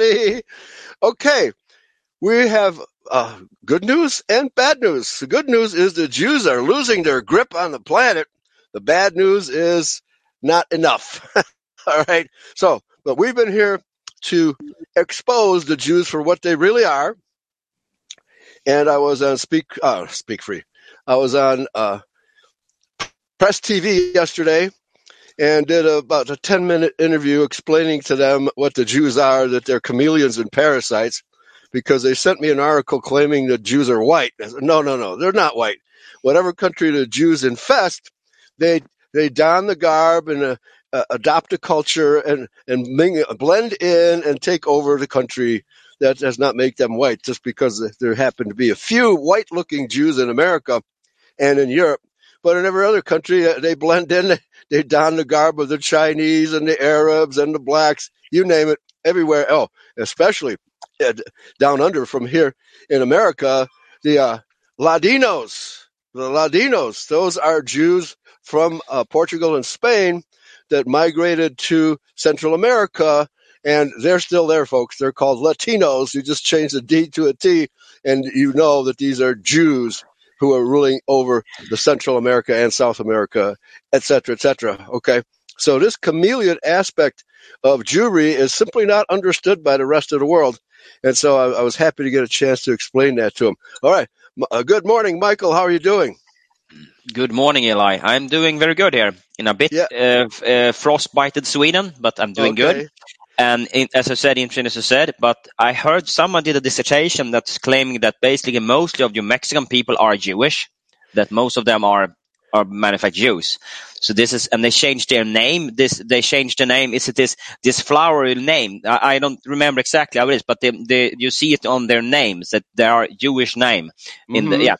everybody. Okay, we have uh, good news and bad news. The good news is the Jews are losing their grip on the planet. The bad news is not enough. All right. So, but we've been here to expose the Jews for what they really are. And I was on Speak uh, Speak Free. I was on uh, Press TV yesterday and did about a 10 minute interview explaining to them what the Jews are, that they're chameleons and parasites, because they sent me an article claiming that Jews are white. Said, no, no, no, they're not white. Whatever country the Jews infest, they they don the garb and uh, uh, adopt a culture and and ming, blend in and take over the country. That does not make them white, just because there happen to be a few white-looking Jews in America and in Europe. But in every other country, uh, they blend in. They don the garb of the Chinese and the Arabs and the blacks, you name it, everywhere. Oh, especially uh, down under from here in America, the uh, Ladinos, the Ladinos, those are Jews from uh, Portugal and Spain that migrated to Central America, and they're still there, folks. They're called Latinos. You just change the D to a T, and you know that these are Jews who are ruling over the Central America and South America, et cetera, et cetera. Okay. So this chameleon aspect of Jewry is simply not understood by the rest of the world. And so I, I was happy to get a chance to explain that to him. All right. Uh, good morning, Michael. How are you doing? Good morning, Eli. I'm doing very good here. In a bit yeah. uh, uh, frostbited Sweden, but I'm doing okay. good. And in, as I said, interesting as I said, but I heard someone did a dissertation that's claiming that basically mostly of you Mexican people are Jewish, that most of them are are manufactured Jews. So this is, and they changed their name. This they changed the name. Is it this this flowery name? I, I don't remember exactly how it is, but they, they, you see it on their names that they are Jewish name. In mm-hmm. the yeah,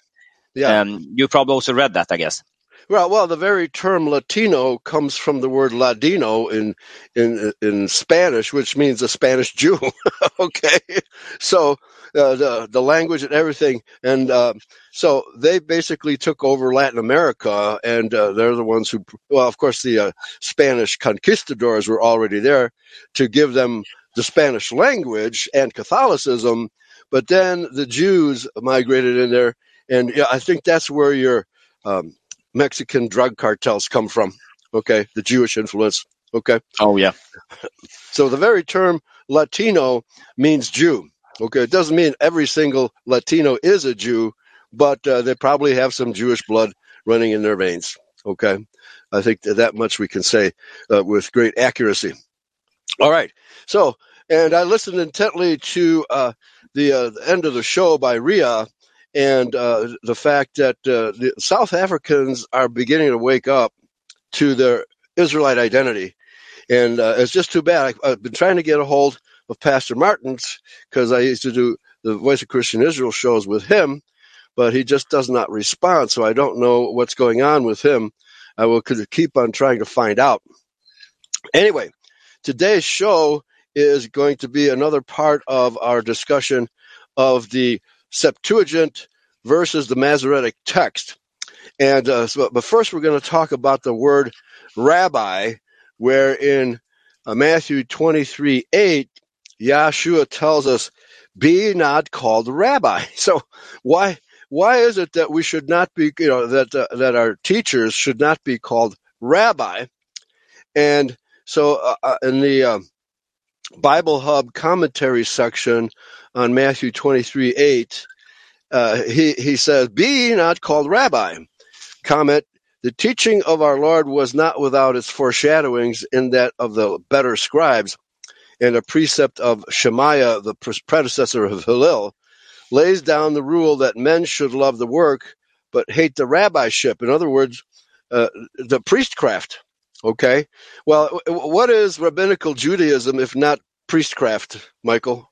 yeah. Um, you probably also read that, I guess. Well, well, the very term Latino comes from the word Ladino in in in Spanish, which means a Spanish Jew. okay, so uh, the the language and everything, and uh, so they basically took over Latin America, and uh, they're the ones who, well, of course, the uh, Spanish conquistadors were already there to give them the Spanish language and Catholicism, but then the Jews migrated in there. And yeah, I think that's where your um, Mexican drug cartels come from. Okay, the Jewish influence. Okay. Oh yeah. So the very term Latino means Jew. Okay, it doesn't mean every single Latino is a Jew, but uh, they probably have some Jewish blood running in their veins. Okay, I think that, that much we can say uh, with great accuracy. All right. So, and I listened intently to uh, the, uh, the end of the show by Ria, and uh, the fact that uh, the South Africans are beginning to wake up to their Israelite identity. And uh, it's just too bad. I, have been trying to get a hold of Pastor Martins because I used to do the Voice of Christian Israel shows with him, but he just does not respond. So I don't know what's going on with him. I will keep on trying to find out. Anyway, today's show is going to be another part of our discussion of the Septuagint versus the Masoretic text. And uh, so, but first, we're going to talk about the word rabbi, where in uh, Matthew 23 8, Yahshua tells us, Be not called rabbi. So, why? Why is it that we should not be, you know, that uh, that our teachers should not be called rabbi? And so, uh, uh, in the um, Bible Hub commentary section on Matthew 23 8, uh, he, he says, Be not called rabbi. Comment, the teaching of our Lord was not without its foreshadowings in that of the better scribes, and a precept of Shemaiah, the predecessor of Hillel, lays down the rule that men should love the work but hate the rabbiship. In other words, uh, the priestcraft. Okay. Well, what is rabbinical Judaism if not priestcraft, Michael?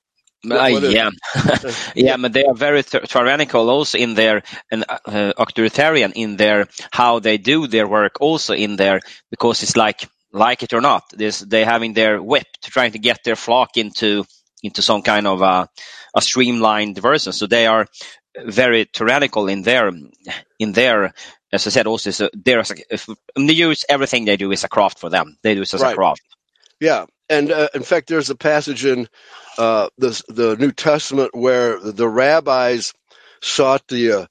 Uh, yeah, yeah, but they are very tyrannical also in their and uh, authoritarian in their how they do their work also in there because it's like like it or not, this they having their whip to trying to get their flock into into some kind of a, a streamlined version. So they are very tyrannical in their in their as I said, also so there's if the Jews everything they do is a craft for them. They do it as right. a craft. Yeah, and uh, in fact, there's a passage in uh, the the New Testament where the rabbis sought the uh,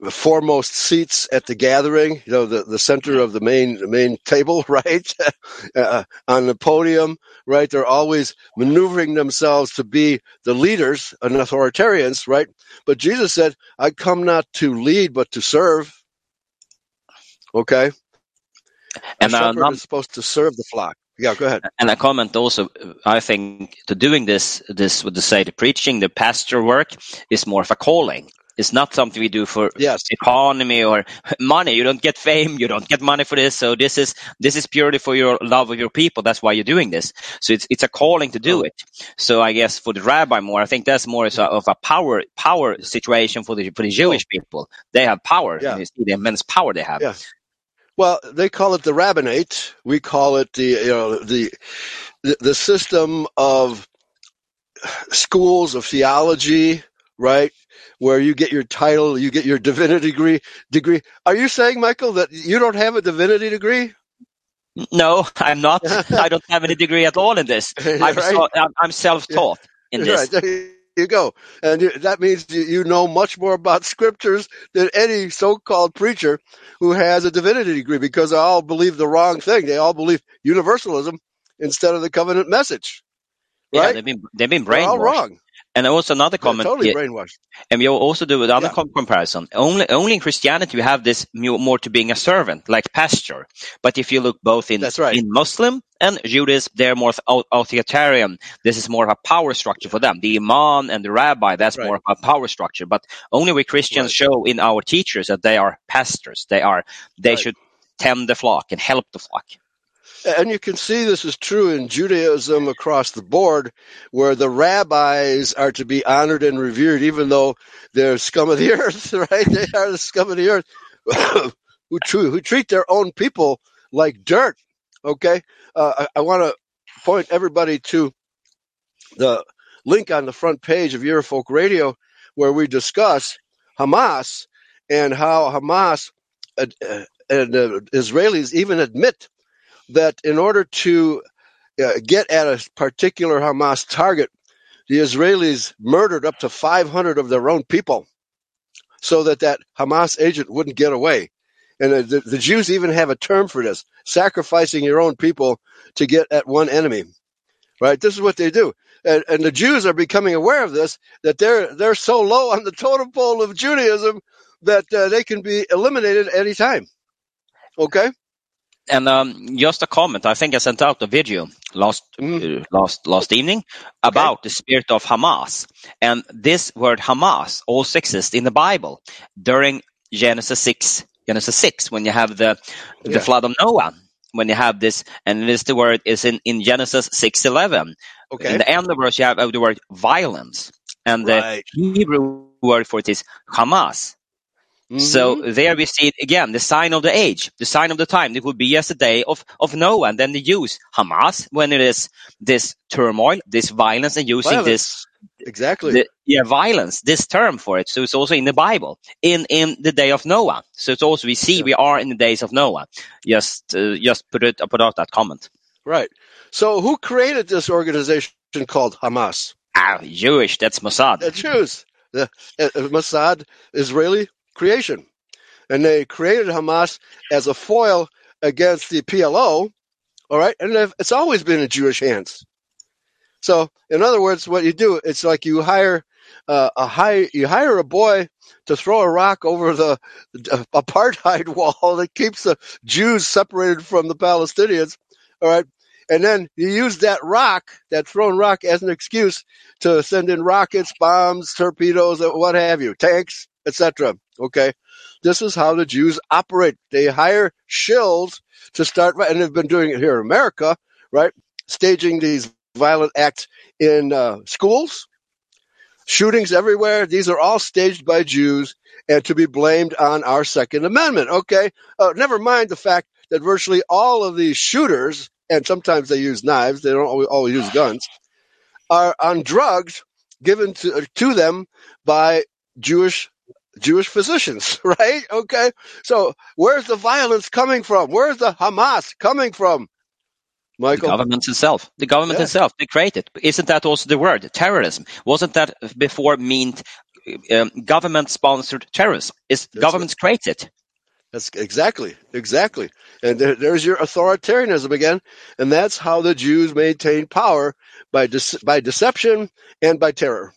the foremost seats at the gathering, you know, the, the center of the main the main table, right, uh, on the podium, right. They're always maneuvering themselves to be the leaders and authoritarians, right. But Jesus said, "I come not to lead, but to serve." Okay, and a shepherd is supposed to serve the flock. Yeah, go ahead. And a comment also, I think, to doing this, this would say the preaching, the pastor work is more of a calling. It's not something we do for yes. economy or money. You don't get fame. You don't get money for this. So this is this is purely for your love of your people. That's why you're doing this. So it's it's a calling to do oh. it. So I guess for the rabbi more, I think that's more of a power power situation for the for the Jewish people. They have power. Yeah. the immense power they have. Yeah. Well, they call it the rabbinate. We call it the you know the the, system of schools of theology, right? Where you get your title, you get your divinity degree. Degree. Are you saying, Michael, that you don't have a divinity degree? No, I'm not. I don't have any degree at all in this. I'm, right? so, I'm, I'm self-taught in this. Right you go. And that means you know much more about scriptures than any so-called preacher who has a divinity degree because they all believe the wrong thing. They all believe universalism instead of the covenant message. Right? Yeah, they've been they've been brainwashed. They're all wrong. And also another comment. They're totally brainwashed. And we also do another yeah. comparison. Only, only in Christianity we have this more to being a servant, like pastor. But if you look both in That's right. in Muslim and Judaism, they're more authoritarian. This is more of a power structure for them. The imam and the rabbi, that's right. more of a power structure. But only we Christians right. show in our teachers that they are pastors. They are they should tend the flock and help the flock. And you can see this is true in Judaism across the board, where the rabbis are to be honored and revered, even though they're scum of the earth, right? They are the scum of the earth who, treat, who treat their own people like dirt. Okay? Uh, I, I want to point everybody to the link on the front page of Eurofolk Radio where we discuss Hamas and how Hamas uh, and uh, Israelis even admit that in order to uh, get at a particular Hamas target, the Israelis murdered up to 500 of their own people so that that Hamas agent wouldn't get away. And uh, the, the Jews even have a term for this sacrificing your own people to get at one enemy. Right? This is what they do. And, and the Jews are becoming aware of this, that they're, they're so low on the totem pole of Judaism that uh, they can be eliminated any time. Okay? And um, just a comment. I think I sent out a video last mm. uh, last last evening about okay. the spirit of Hamas, and this word Hamas also exists in the Bible during Genesis six. Genesis six, when you have the the yeah. flood of Noah, when you have this, and this the word is in in Genesis six eleven. Okay. In the end of the verse, you have the word violence, and right. the Hebrew word for it is Hamas. Mm-hmm. So there we see it again the sign of the age, the sign of the time. It would be as yesterday of, of Noah, and then the use Hamas when it is this turmoil, this violence, and using violence. this exactly the, yeah violence this term for it. So it's also in the Bible in in the day of Noah. So it's also we see yeah. we are in the days of Noah. Just uh, just put it put out that comment. Right. So who created this organization called Hamas? Ah, Jewish. That's Mossad. The Jews. The uh, Mossad, Israeli creation. And they created Hamas as a foil against the PLO, all right? And it's always been in Jewish hands. So, in other words, what you do, it's like you hire uh, a high, you hire a boy to throw a rock over the apartheid wall that keeps the Jews separated from the Palestinians, all right? And then you use that rock, that thrown rock, as an excuse to send in rockets, bombs, torpedoes, what have you, tanks, etc. Okay, this is how the Jews operate. They hire shills to start, and they've been doing it here in America, right? Staging these violent acts in uh, schools, shootings everywhere. These are all staged by Jews and to be blamed on our Second Amendment. Okay, uh, never mind the fact that virtually all of these shooters, and sometimes they use knives, they don't always, always use guns, are on drugs given to, to them by Jewish Jewish physicians, right? Okay. So where's the violence coming from? Where's the Hamas coming from? Michael? The government itself. The government yeah. itself. They created. Isn't that also the word terrorism? Wasn't that before meant um, government-sponsored terrorism? Is governments right. created? That's exactly, exactly. And there, there's your authoritarianism again, and that's how the Jews maintain power by de- by deception and by terror.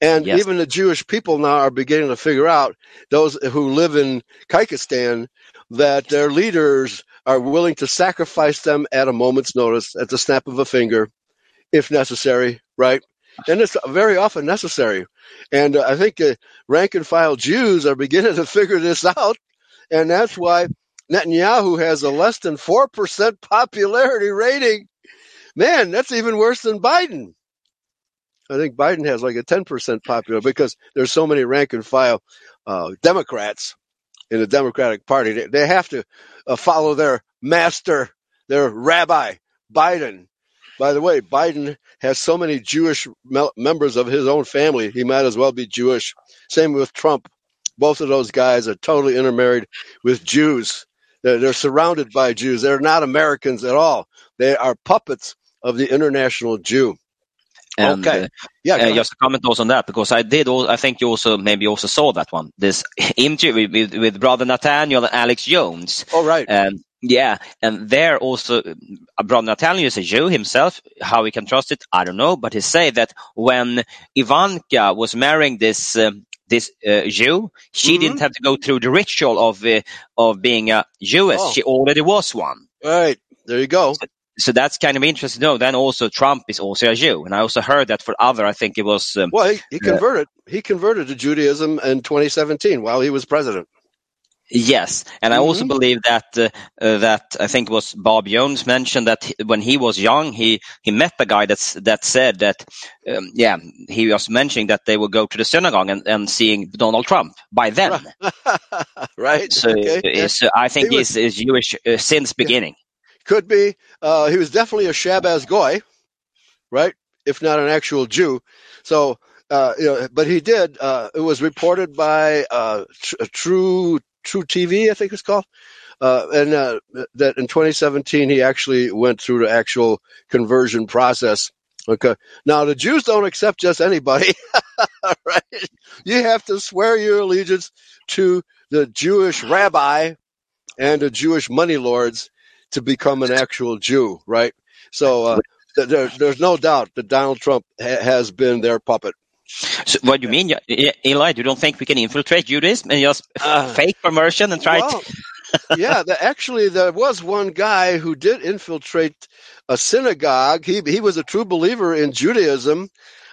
And yes. even the Jewish people now are beginning to figure out, those who live in Kyrgyzstan, that their leaders are willing to sacrifice them at a moment's notice, at the snap of a finger, if necessary, right? And it's very often necessary. And uh, I think uh, rank and file Jews are beginning to figure this out. And that's why Netanyahu has a less than 4% popularity rating. Man, that's even worse than Biden. I think Biden has like a 10% popular because there's so many rank and file uh, Democrats in the Democratic Party. They, they have to uh, follow their master, their rabbi, Biden. By the way, Biden has so many Jewish me- members of his own family, he might as well be Jewish. Same with Trump. Both of those guys are totally intermarried with Jews. They're, they're surrounded by Jews. They're not Americans at all. They are puppets of the international Jew. And, okay. Uh, yeah. Uh, just a comment also on that because I did. All, I think you also maybe also saw that one. This interview with, with brother Nathaniel and Alex Jones. Oh right. And yeah, and there also uh, brother Nathaniel is a Jew himself. How we can trust it, I don't know. But he said that when Ivanka was marrying this um, this uh, Jew, she mm-hmm. didn't have to go through the ritual of uh, of being a Jewess. Oh. She already was one. Right. There you go. So, so that's kind of interesting No. Then also Trump is also a Jew, and I also heard that for other, I think it was. Um, well, he, he converted. Uh, he converted to Judaism in 2017 while he was president. Yes, and I mm-hmm. also believe that uh, uh, that I think it was Bob Jones mentioned that he, when he was young, he he met a guy that's that said that um, yeah he was mentioning that they would go to the synagogue and, and seeing Donald Trump by then. right. So, okay. so I think he was, he's, he's Jewish uh, since beginning. Could be. Uh, he was definitely a Shabbos goy, right? If not an actual Jew. So, uh, you know, but he did. Uh, it was reported by uh, Tr- True True TV, I think it's called, uh, and uh, that in 2017 he actually went through the actual conversion process. Okay. Now the Jews don't accept just anybody, right? You have to swear your allegiance to the Jewish rabbi and the Jewish money lords to become an actual Jew, right? So uh, there, there's no doubt that Donald Trump ha- has been their puppet. So what do you mean, Eli? You don't think we can infiltrate Judaism and just uh, fake conversion and try well, to? yeah, the, actually, there was one guy who did infiltrate a synagogue. He he was a true believer in Judaism.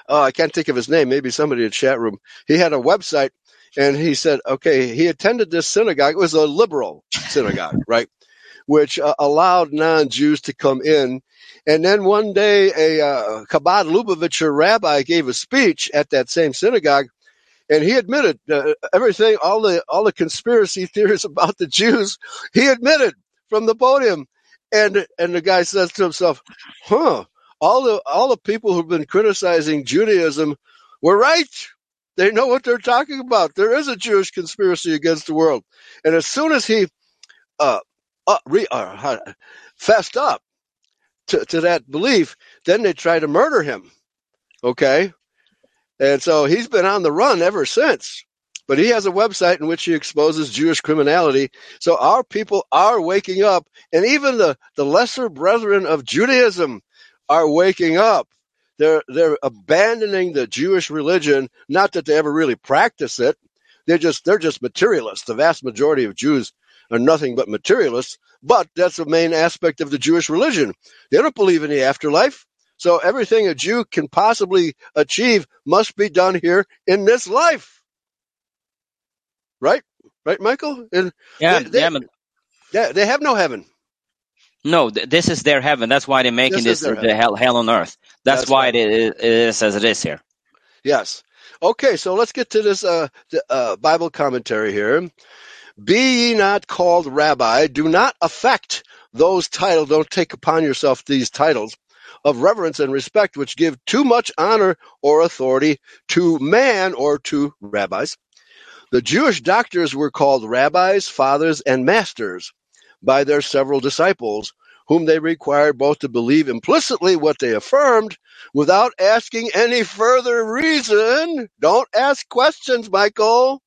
Uh, I can't think of his name. Maybe somebody in the chat room. He had a website, and he said, okay, he attended this synagogue. It was a liberal synagogue, right? Which uh, allowed non-Jews to come in. And then one day, a uh, Lubavitcher rabbi gave a speech at that same synagogue, and he admitted uh, everything, all the all the conspiracy theories about the Jews. He admitted from the podium, and and the guy says to himself, "Huh." All the all the people who've been criticizing Judaism were right. They know what they're talking about. There is a Jewish conspiracy against the world. And as soon as he uh, uh, re, uh, fessed up to, to that belief, then they try to murder him. Okay? And so he's been on the run ever since. But he has a website in which he exposes Jewish criminality. So our people are waking up, and even the, the lesser brethren of Judaism are waking up. They're they're abandoning the Jewish religion. Not that they ever really practice it. They're just they're just materialists. The vast majority of Jews are nothing but materialists, but that's the main aspect of the Jewish religion. They don't believe in the afterlife. So everything a Jew can possibly achieve must be done here in this life. Right? Right, Michael? And yeah, they, they, yeah, they have no heaven. No, th- this is their heaven. That's why they're making this, this the hell, hell on earth. That's, That's why right. it, is, it is as it is here. Yes. Okay, so let's get to this uh, uh, Bible commentary here. Be ye not called rabbi. Do not affect those titles. Don't take upon yourself these titles of reverence and respect, which give too much honor or authority to man or to rabbis, The Jewish doctors were called rabbis, fathers, and masters by their several disciples, whom they required both to believe implicitly what they affirmed without asking any further reason. Don't ask questions, Michael.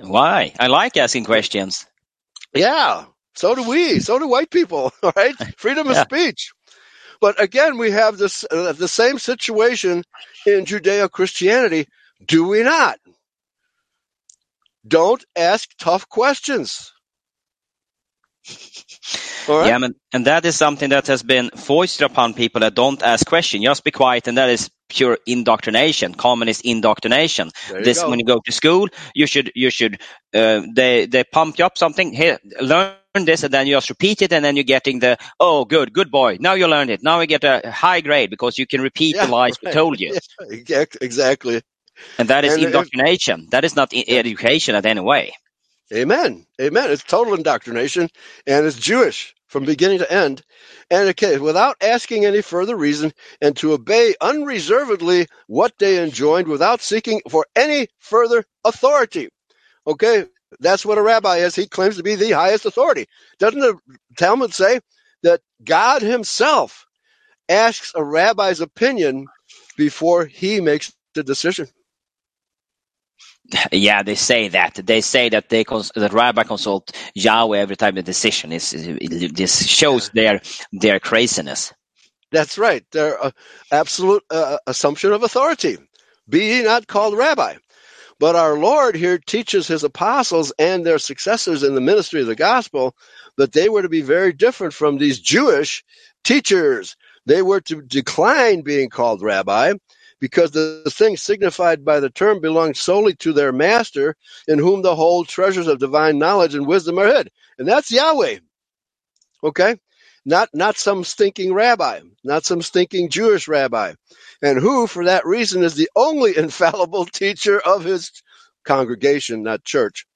Why? I like asking questions. Yeah, so do we. So do white people, right? Freedom of speech. But again, we have this uh, the same situation in Judeo Christianity, do we not? Don't ask tough questions. Right. Yeah, and that is something that has been foisted upon people that don't ask questions. Just be quiet, and that is pure indoctrination, communist indoctrination. This go. when you go to school, you should you should uh, they they pump you up something here, learn this, and then you just repeat it, and then you're getting the oh good good boy. Now you learned it. Now you get a high grade because you can repeat yeah, the lies right. we told you. Yeah, exactly. And that is and indoctrination. If, that is not education in any way. Amen. Amen. It's total indoctrination and it's Jewish from beginning to end. And okay, without asking any further reason and to obey unreservedly what they enjoined without seeking for any further authority. Okay, that's what a rabbi is. He claims to be the highest authority. Doesn't the Talmud say that God himself asks a rabbi's opinion before he makes the decision? Yeah, they say that. They say that they cons- that rabbi consult Yahweh every time the decision is. This shows their their craziness. That's right. Their uh, absolute uh, assumption of authority. Be ye not called rabbi. But our Lord here teaches his apostles and their successors in the ministry of the gospel that they were to be very different from these Jewish teachers. They were to decline being called rabbi because the thing signified by the term belongs solely to their master, in whom the whole treasures of divine knowledge and wisdom are hid. And that's Yahweh. Okay? Not not some stinking rabbi, not some stinking Jewish rabbi. And who, for that reason, is the only infallible teacher of his congregation, not church.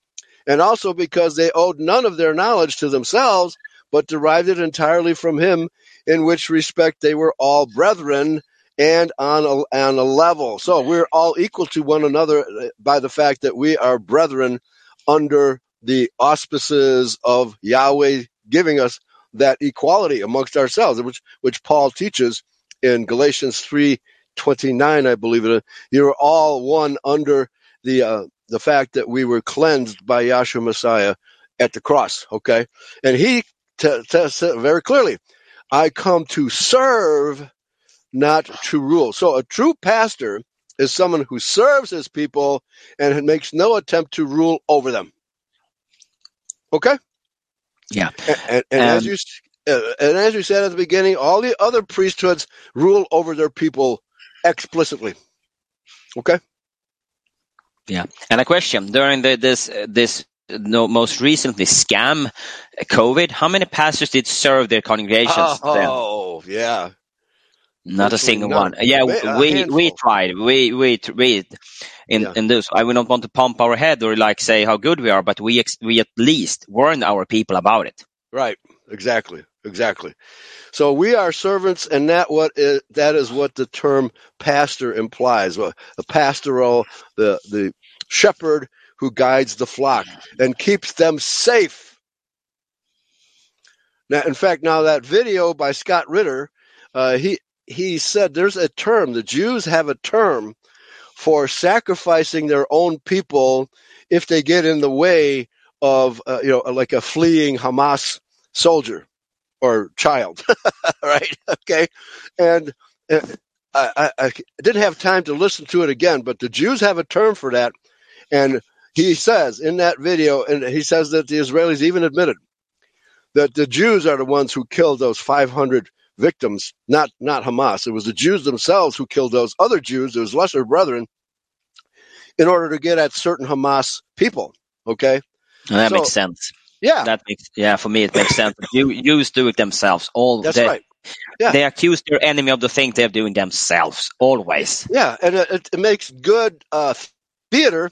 And also because they owed none of their knowledge to themselves, but derived it entirely from him, in which respect they were all brethren and on a, on a level. So we're all equal to one another uh, by the fact that we are brethren under the auspices of Yahweh giving us that equality amongst ourselves, which which Paul teaches in Galatians three twenty nine, I believe it. You're all one under the uh, the fact that we were cleansed by Yahshua Messiah at the cross. Okay, and he t- t- very clearly, I come to serve not to rule. So a true pastor is someone who serves his people and makes no attempt to rule over them. Okay. Yeah. And, and, and um, as you uh, and as you said at the beginning, all the other priesthoods rule over their people explicitly. Okay. Yeah, and a question during the, this this no, most recently scam COVID, how many pastors did serve their congregations? Oh, then? yeah, not a single none. one. Yeah, we we tried. We we we in yeah. in this. I would not want to pump our head or like say how good we are, but we we at least warn our people about it. Right. Exactly. Exactly. So we are servants, and that what is, that is what the term pastor implies. A pastoral, the the shepherd who guides the flock and keeps them safe. Now, in fact, now that video by Scott Ritter, uh, he he said there's a term, the Jews have a term for sacrificing their own people if they get in the way of, uh, you know, like a fleeing Hamas soldier or child, right? Okay. And uh, I, I, I, didn't have time to listen to it again, but the Jews have a term for that. And he says in that video, and he says that the Israelis even admitted that the Jews are the ones who killed those 500 victims, not not Hamas. It was the Jews themselves who killed those other Jews, those lesser brethren, in order to get at certain Hamas people. Okay, well, that so, makes sense. Yeah, that makes yeah for me it makes sense. You Jews do it themselves. All that's they, right. Yeah. They accuse their enemy of the thing they're doing themselves always. Yeah, and it, it makes good uh, theater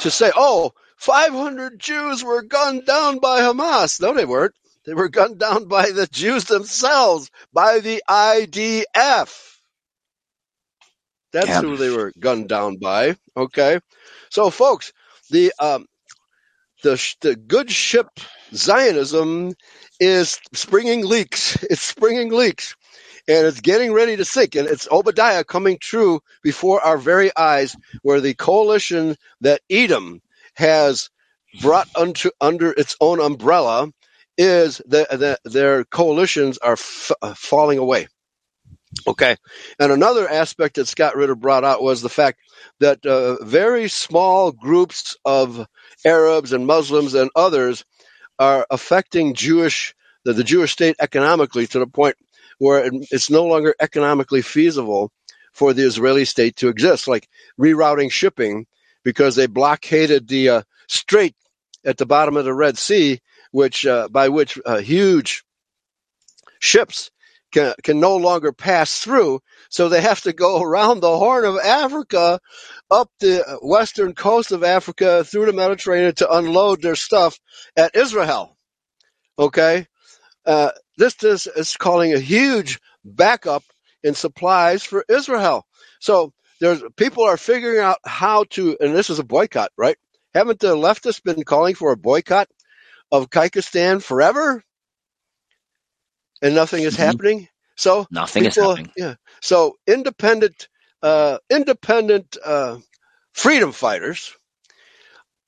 to say, "Oh, 500 Jews were gunned down by Hamas." No, they weren't. They were gunned down by the Jews themselves, by the IDF. That's yeah. who they were gunned down by. Okay. So, folks, the um, the the good ship Zionism is springing leaks. It's springing leaks, and it's getting ready to sink. And it's Obadiah coming true before our very eyes, where the coalition that Edom has brought unto, under its own umbrella is that the, their coalitions are f- uh, falling away. Okay. And another aspect that Scott Ritter brought out was the fact that uh, very small groups of Arabs and Muslims and others are affecting Jewish the, the Jewish state economically to the point where it, it's no longer economically feasible for the Israeli state to exist, like rerouting shipping because they blockaded the uh, strait at the bottom of the Red Sea, which uh, by which uh, huge ships can, can no longer pass through. So they have to go around the Horn of Africa, up the western coast of Africa, through the Mediterranean to unload their stuff at Israel. Okay? Uh, this is, is calling a huge backup in supplies for Israel. So there's people are figuring out how to, and this is a boycott, right? Haven't the leftists been calling for a boycott of Kyrgyzstan forever? and nothing is mm-hmm. happening. So nothing people, is happening. Yeah. So independent, uh, independent uh, freedom fighters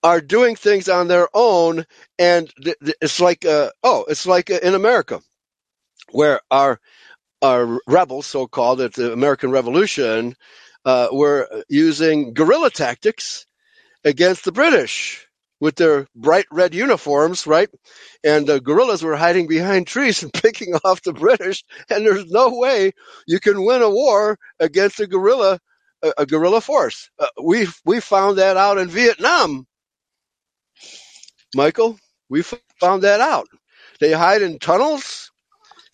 are doing things on their own, and th- th- it's like uh, oh, it's like uh, in America, where our our rebels, so called, at the American Revolution, uh, were using guerrilla tactics against the British with their bright red uniforms, right? And the guerrillas were hiding behind trees and picking off the British. And there's no way you can win a war against a guerrilla, a, a guerrilla force. Uh, we we found that out in Vietnam, Michael. We found that out. They hide in tunnels.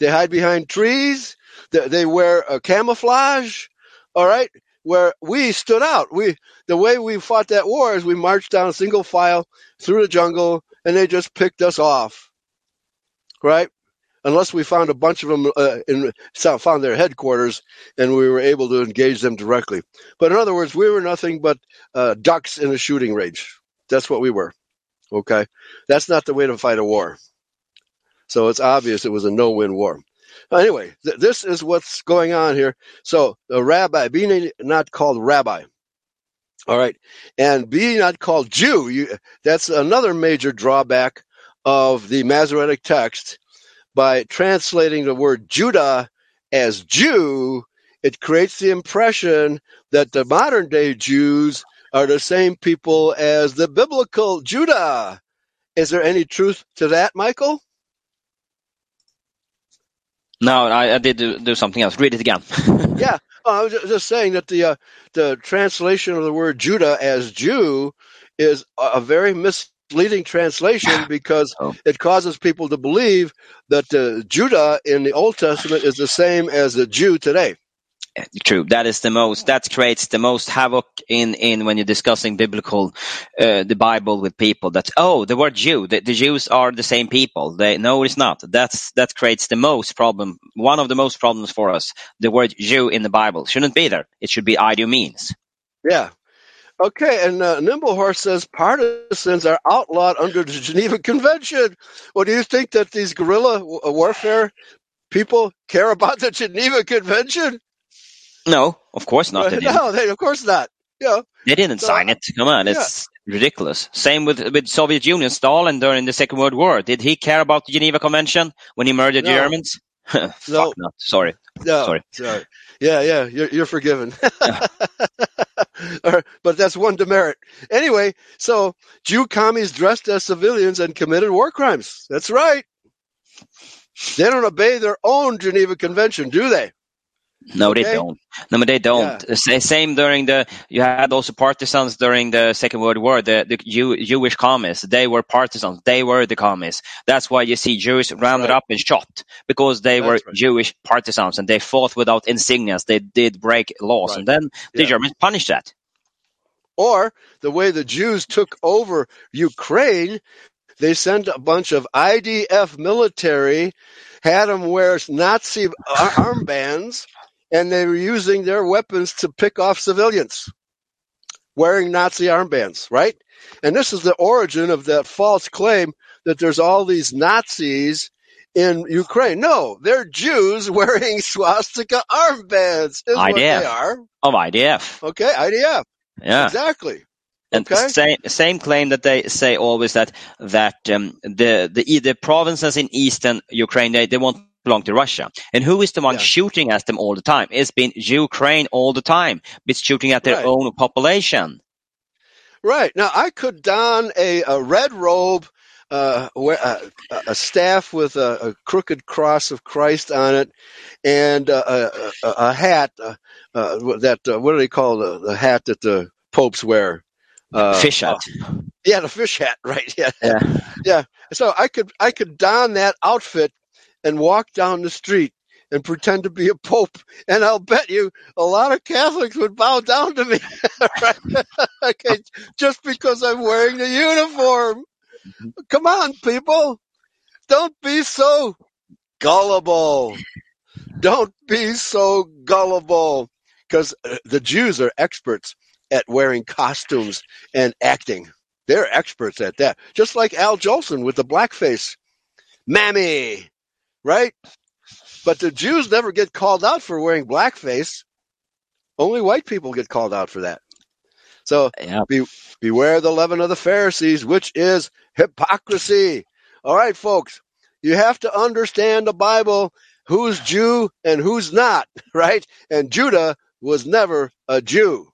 They hide behind trees. They, they wear a camouflage. All right where we stood out. We the way we fought that war is we marched down single file through the jungle, and they just picked us off, right? Unless we found a bunch of them uh, in found their headquarters, and we were able to engage them directly. But in other words, we were nothing but uh, ducks in a shooting range. That's what we were. Okay, that's not the way to fight a war. So it's obvious it was a no-win war. Anyway, th- this is what's going on here. So the rabbi, being not called rabbi, all right, and being not called Jew, you, that's another major drawback of the Masoretic text. By translating the word Judah as Jew, it creates the impression that the modern day Jews are the same people as the biblical Judah. Is there any truth to that, Michael? No, I, I did do, do, something else. Read it again. yeah, I was just saying that the uh, the translation of the word Judah as Jew is a very misleading translation because oh. it causes people to believe that uh, Judah in the Old Testament is the same as the Jew today true. That is the most, that creates the most havoc in, in when you're discussing biblical, uh, the Bible with people that, oh, the word Jew, the, the Jews are the same people. They, no, it's not. That's, that creates the most problem. One of the most problems for us. The word Jew in the Bible shouldn't be there. It should be I do means. Yeah. Okay, and uh, Nimblehorse says partisans are outlawed under the Geneva Convention. Well, do you think that these guerrilla warfare people care about the Geneva Convention? No, of course not. They no, they, of course not. Yeah. They didn't so, sign it. Come on, it's yeah. ridiculous. Same with with Soviet Union. Stalin during the Second World War. Did he care about the Geneva Convention when he murdered no. Germans? no. Fuck no. Sorry. No. Sorry. Sorry. Yeah, yeah, you're, you're forgiven. but that's one demerit. Anyway, so Jew commies dressed as civilians and committed war crimes. That's right. They don't obey their own Geneva Convention, do they? No, okay. they don't. No, they don't. Yeah. Same during the. You had also partisans during the Second World War. The, the Jew, Jewish commies. They were partisans. They were the commies. That's why you see Jews rounded right. up and shot because they That's were right. Jewish partisans and they fought without insignias. They did break laws, right. and then the yeah. Germans punished that. Or the way the Jews took over Ukraine, they sent a bunch of IDF military, had them wear Nazi armbands and they were using their weapons to pick off civilians. wearing Nazi armbands, right? And this is the origin of that false claim that there's all these Nazis in Ukraine. No, they're Jews wearing swastika armbands. Is IDF. They are. Of IDF. Okay, IDF. Yeah. Exactly. And okay. same same claim that they say always that that um, the the the provinces in eastern Ukraine they, they won't belong to Russia. And who is the one yeah. shooting at them all the time? It's been Ukraine all the time. It's shooting at their right. own population. Right. Now, I could don a, a red robe, uh, a, a, staff with a, a, crooked cross of Christ on it, and uh, a, a, hat, uh, uh that, uh, what do they call the, the hat that the popes wear? Uh, fish hat. yeah, the fish hat, right? Yeah. yeah. Yeah. So I could I could don that outfit and walk down the street and pretend to be a pope, and I'll bet you a lot of Catholics would bow down to me, okay, just because I'm wearing the uniform. Come on, people, don't be so gullible. Don't be so gullible, because uh, the Jews are experts at wearing costumes and acting. They're experts at that. Just like Al Jolson with the blackface. Mammy, right? But the Jews never get called out for wearing blackface. Only white people get called out for that. So be, beware the leaven of the Pharisees, which is hypocrisy. All right, folks, you have to understand the Bible who's Jew and who's not, right? And Judah was never a Jew.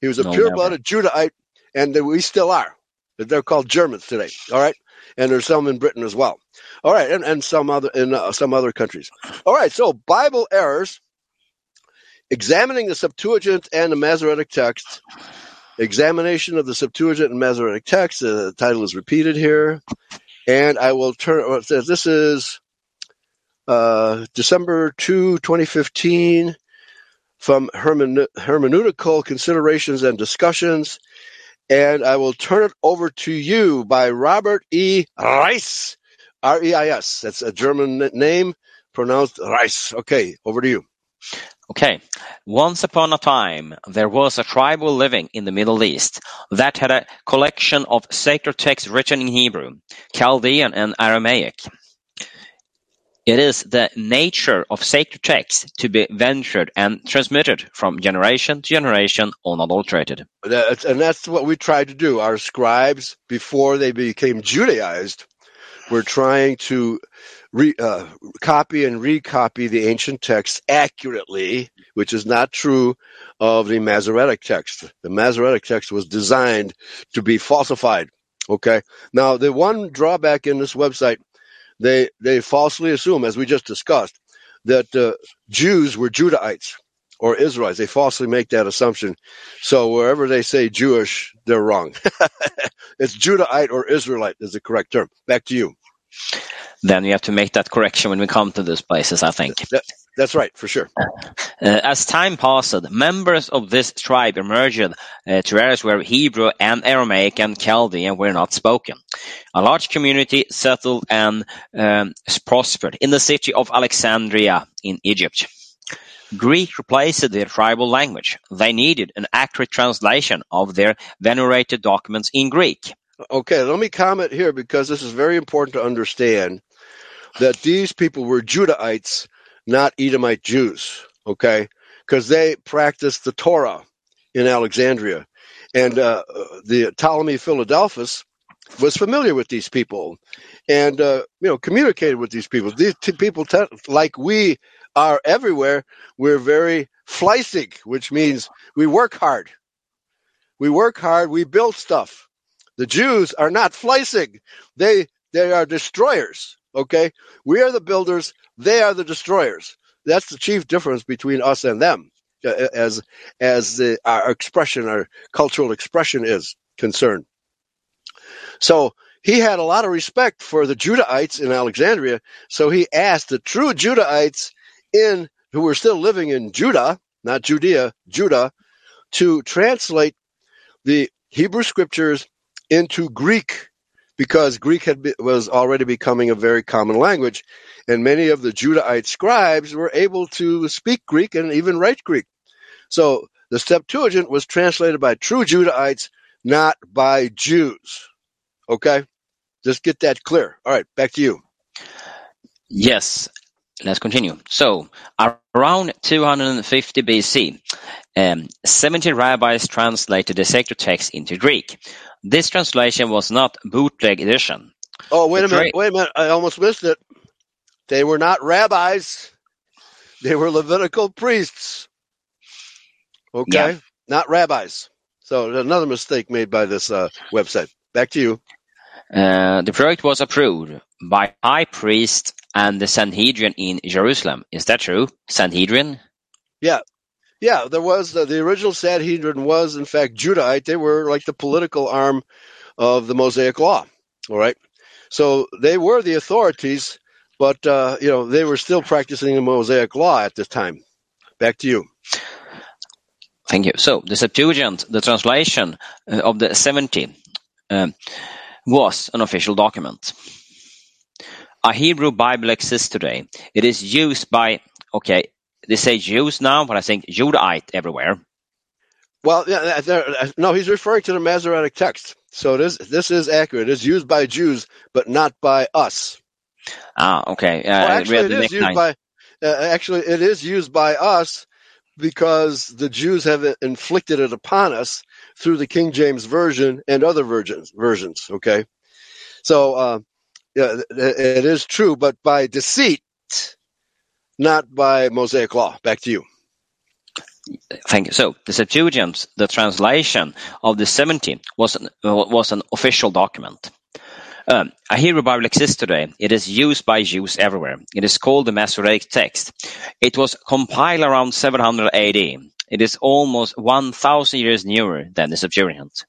He was a no, pure blooded Judahite, and we still are. They're called Germans today. All right and there's some in Britain as well. All right, and, and some other in uh, some other countries. All right, so Bible errors. Examining the Septuagint and the Masoretic text. Examination of the Septuagint and Masoretic text. Uh, the title is repeated here, and I will turn. It says this is uh, December 2, 2015, from Hermen- Hermeneutical Considerations and Discussions and I will turn it over to you by Robert E. Reis, R E I S. That's a German name pronounced Reis. Okay, over to you. Okay. Once upon a time, there was a tribal living in the Middle East that had a collection of sacred texts written in Hebrew, Chaldean, and Aramaic. It is the nature of sacred texts to be ventured and transmitted from generation to generation unadulterated. That's, and that's what we tried to do. Our scribes, before they became Judaized, were trying to re, uh, copy and recopy the ancient texts accurately, which is not true of the Masoretic text. The Masoretic text was designed to be falsified. Okay. Now, the one drawback in this website they they falsely assume, as we just discussed, that uh, Jews were Judahites or Israelites. They falsely make that assumption. So wherever they say Jewish, they're wrong. it's Judahite or Israelite is the correct term. Back to you. Then we have to make that correction when we come to those places, I think. That, that's right, for sure. Uh, as time passed, members of this tribe emerged uh, to areas where Hebrew and Aramaic and Chaldean were not spoken. A large community settled and um, prospered in the city of Alexandria in Egypt. Greek replaced their tribal language. They needed an accurate translation of their venerated documents in Greek. Okay, let me comment here because this is very important to understand that these people were Judahites not Edomite Jews, okay? Because they practiced the Torah in Alexandria. And uh, the Ptolemy Philadelphus was familiar with these people and, uh, you know, communicated with these people. These t- people, t- like we are everywhere, we're very fleissig, which means we work hard. We work hard, we build stuff. The Jews are not fleissig. They, they are destroyers. Okay, we are the builders; they are the destroyers. That's the chief difference between us and them, uh, as as the, our expression, our cultural expression is concerned. So he had a lot of respect for the Judahites in Alexandria. So he asked the true Judahites in who were still living in Judah, not Judea, Judah, to translate the Hebrew scriptures into Greek because Greek had be, was already becoming a very common language, and many of the Judahite scribes were able to speak Greek and even write Greek. So the Septuagint was translated by true Judahites, not by Jews. Okay? Just get that clear. All right, back to you. Yes, let's continue. So, around 250 BC, um, 70 rabbis translated the sacred text into Greek. This translation was not bootleg edition. Oh, wait a minute. Wait a minute. I almost missed it. They were not rabbis. They were Levitical priests. Okay? Yeah. Not rabbis. So another mistake made by this uh, website. Back to you. Uh, the project was approved by high priest and the Sanhedrin in Jerusalem. Is that true? Sanhedrin? Yeah. Yeah, there was uh, the original Sanhedrin was in fact Judahite. They were like the political arm of the Mosaic Law. All right, so they were the authorities, but uh, you know they were still practicing the Mosaic Law at this time. Back to you. Thank you. So the Septuagint, the translation uh, of the 70, um, was an official document. A Hebrew Bible exists today. It is used by, okay, they say Jews now, but I think Judahite everywhere. Well, yeah, no, he's referring to the Masoretic text. So it is. This is accurate. It is used by Jews, but not by us. Ah, okay. Uh, well, actually, it is used by. Uh, actually, it is used by us because the Jews have inflicted it upon us through the King James version and other versions. Versions, okay. So, uh, yeah, it is true, but by deceit, not by Mosaic law. Back to you. Thank you. So the Septuagint, the translation of the 70, was an, was an official document. Um, a Hebrew Bible exists today. It is used by Jews everywhere. It is called the Masoretic text. It was compiled around 700 AD. It is almost 1,000 years newer than the Septuagint.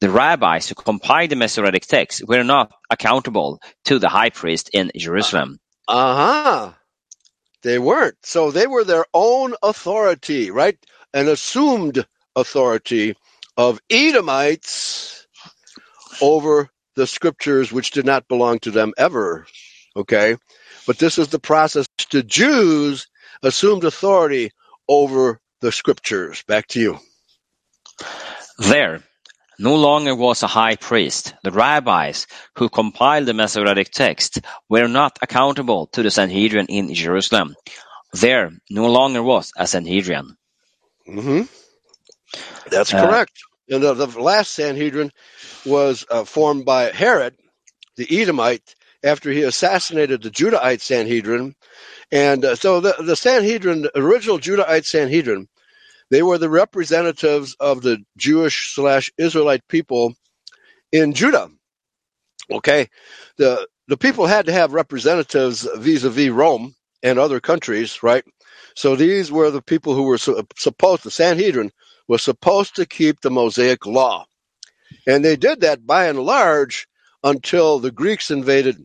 The rabbis who compiled the Masoretic text were not accountable to the high priest in Jerusalem. Uh huh. They weren't. So they were their own authority, right? An assumed authority of Edomites over the scriptures which did not belong to them ever. Okay? But this is the process. The Jews assumed authority over the scriptures. Back to you. There no longer was a high priest. The rabbis who compiled the Masoretic text were not accountable to the Sanhedrin in Jerusalem. There no longer was a Sanhedrin. Mm-hmm. That's uh, correct. And the, the, last Sanhedrin was uh, formed by Herod, the Edomite, after he assassinated the Judahite Sanhedrin. And uh, so the, the Sanhedrin, original Judahite Sanhedrin, they were the representatives of the Jewish slash Israelite people in Judah. Okay, the the people had to have representatives vis-a-vis Rome and other countries, right? So these were the people who were supposed. The Sanhedrin was supposed to keep the Mosaic law, and they did that by and large until the Greeks invaded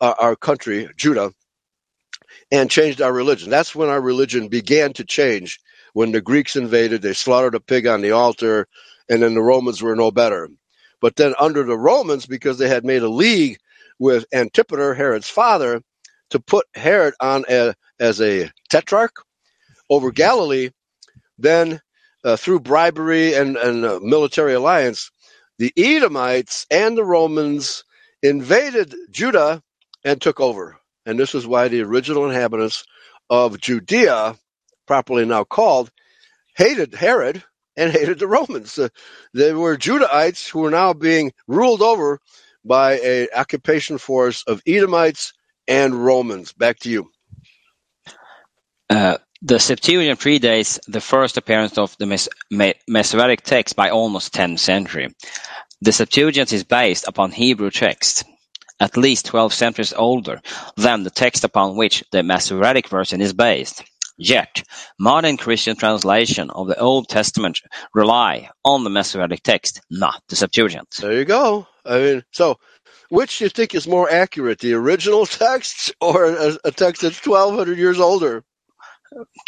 our, our country, Judah, and changed our religion. That's when our religion began to change when the Greeks invaded, they slaughtered a pig on the altar, and then the Romans were no better. But then under the Romans, because they had made a league with Antipater, Herod's father, to put Herod on a, as a tetrarch over Galilee, then uh, through bribery and, and uh, military alliance, the Edomites and the Romans invaded Judah and took over. And this is why the original inhabitants of Judea properly now called, hated Herod and hated the Romans. Uh, they were Judahites who were now being ruled over by an occupation force of Edomites and Romans. Back to you. Uh, the Septuagint predates the first appearance of the Mes- Masoretic text by almost 10th century. The Septuagint is based upon Hebrew text, at least 12 centuries older than the text upon which the Masoretic version is based. Yet, modern Christian translation of the Old Testament rely on the Masoretic text, not the Septuagint. There you go. I mean, so which do you think is more accurate, the original text or a, a text that's 1,200 years older?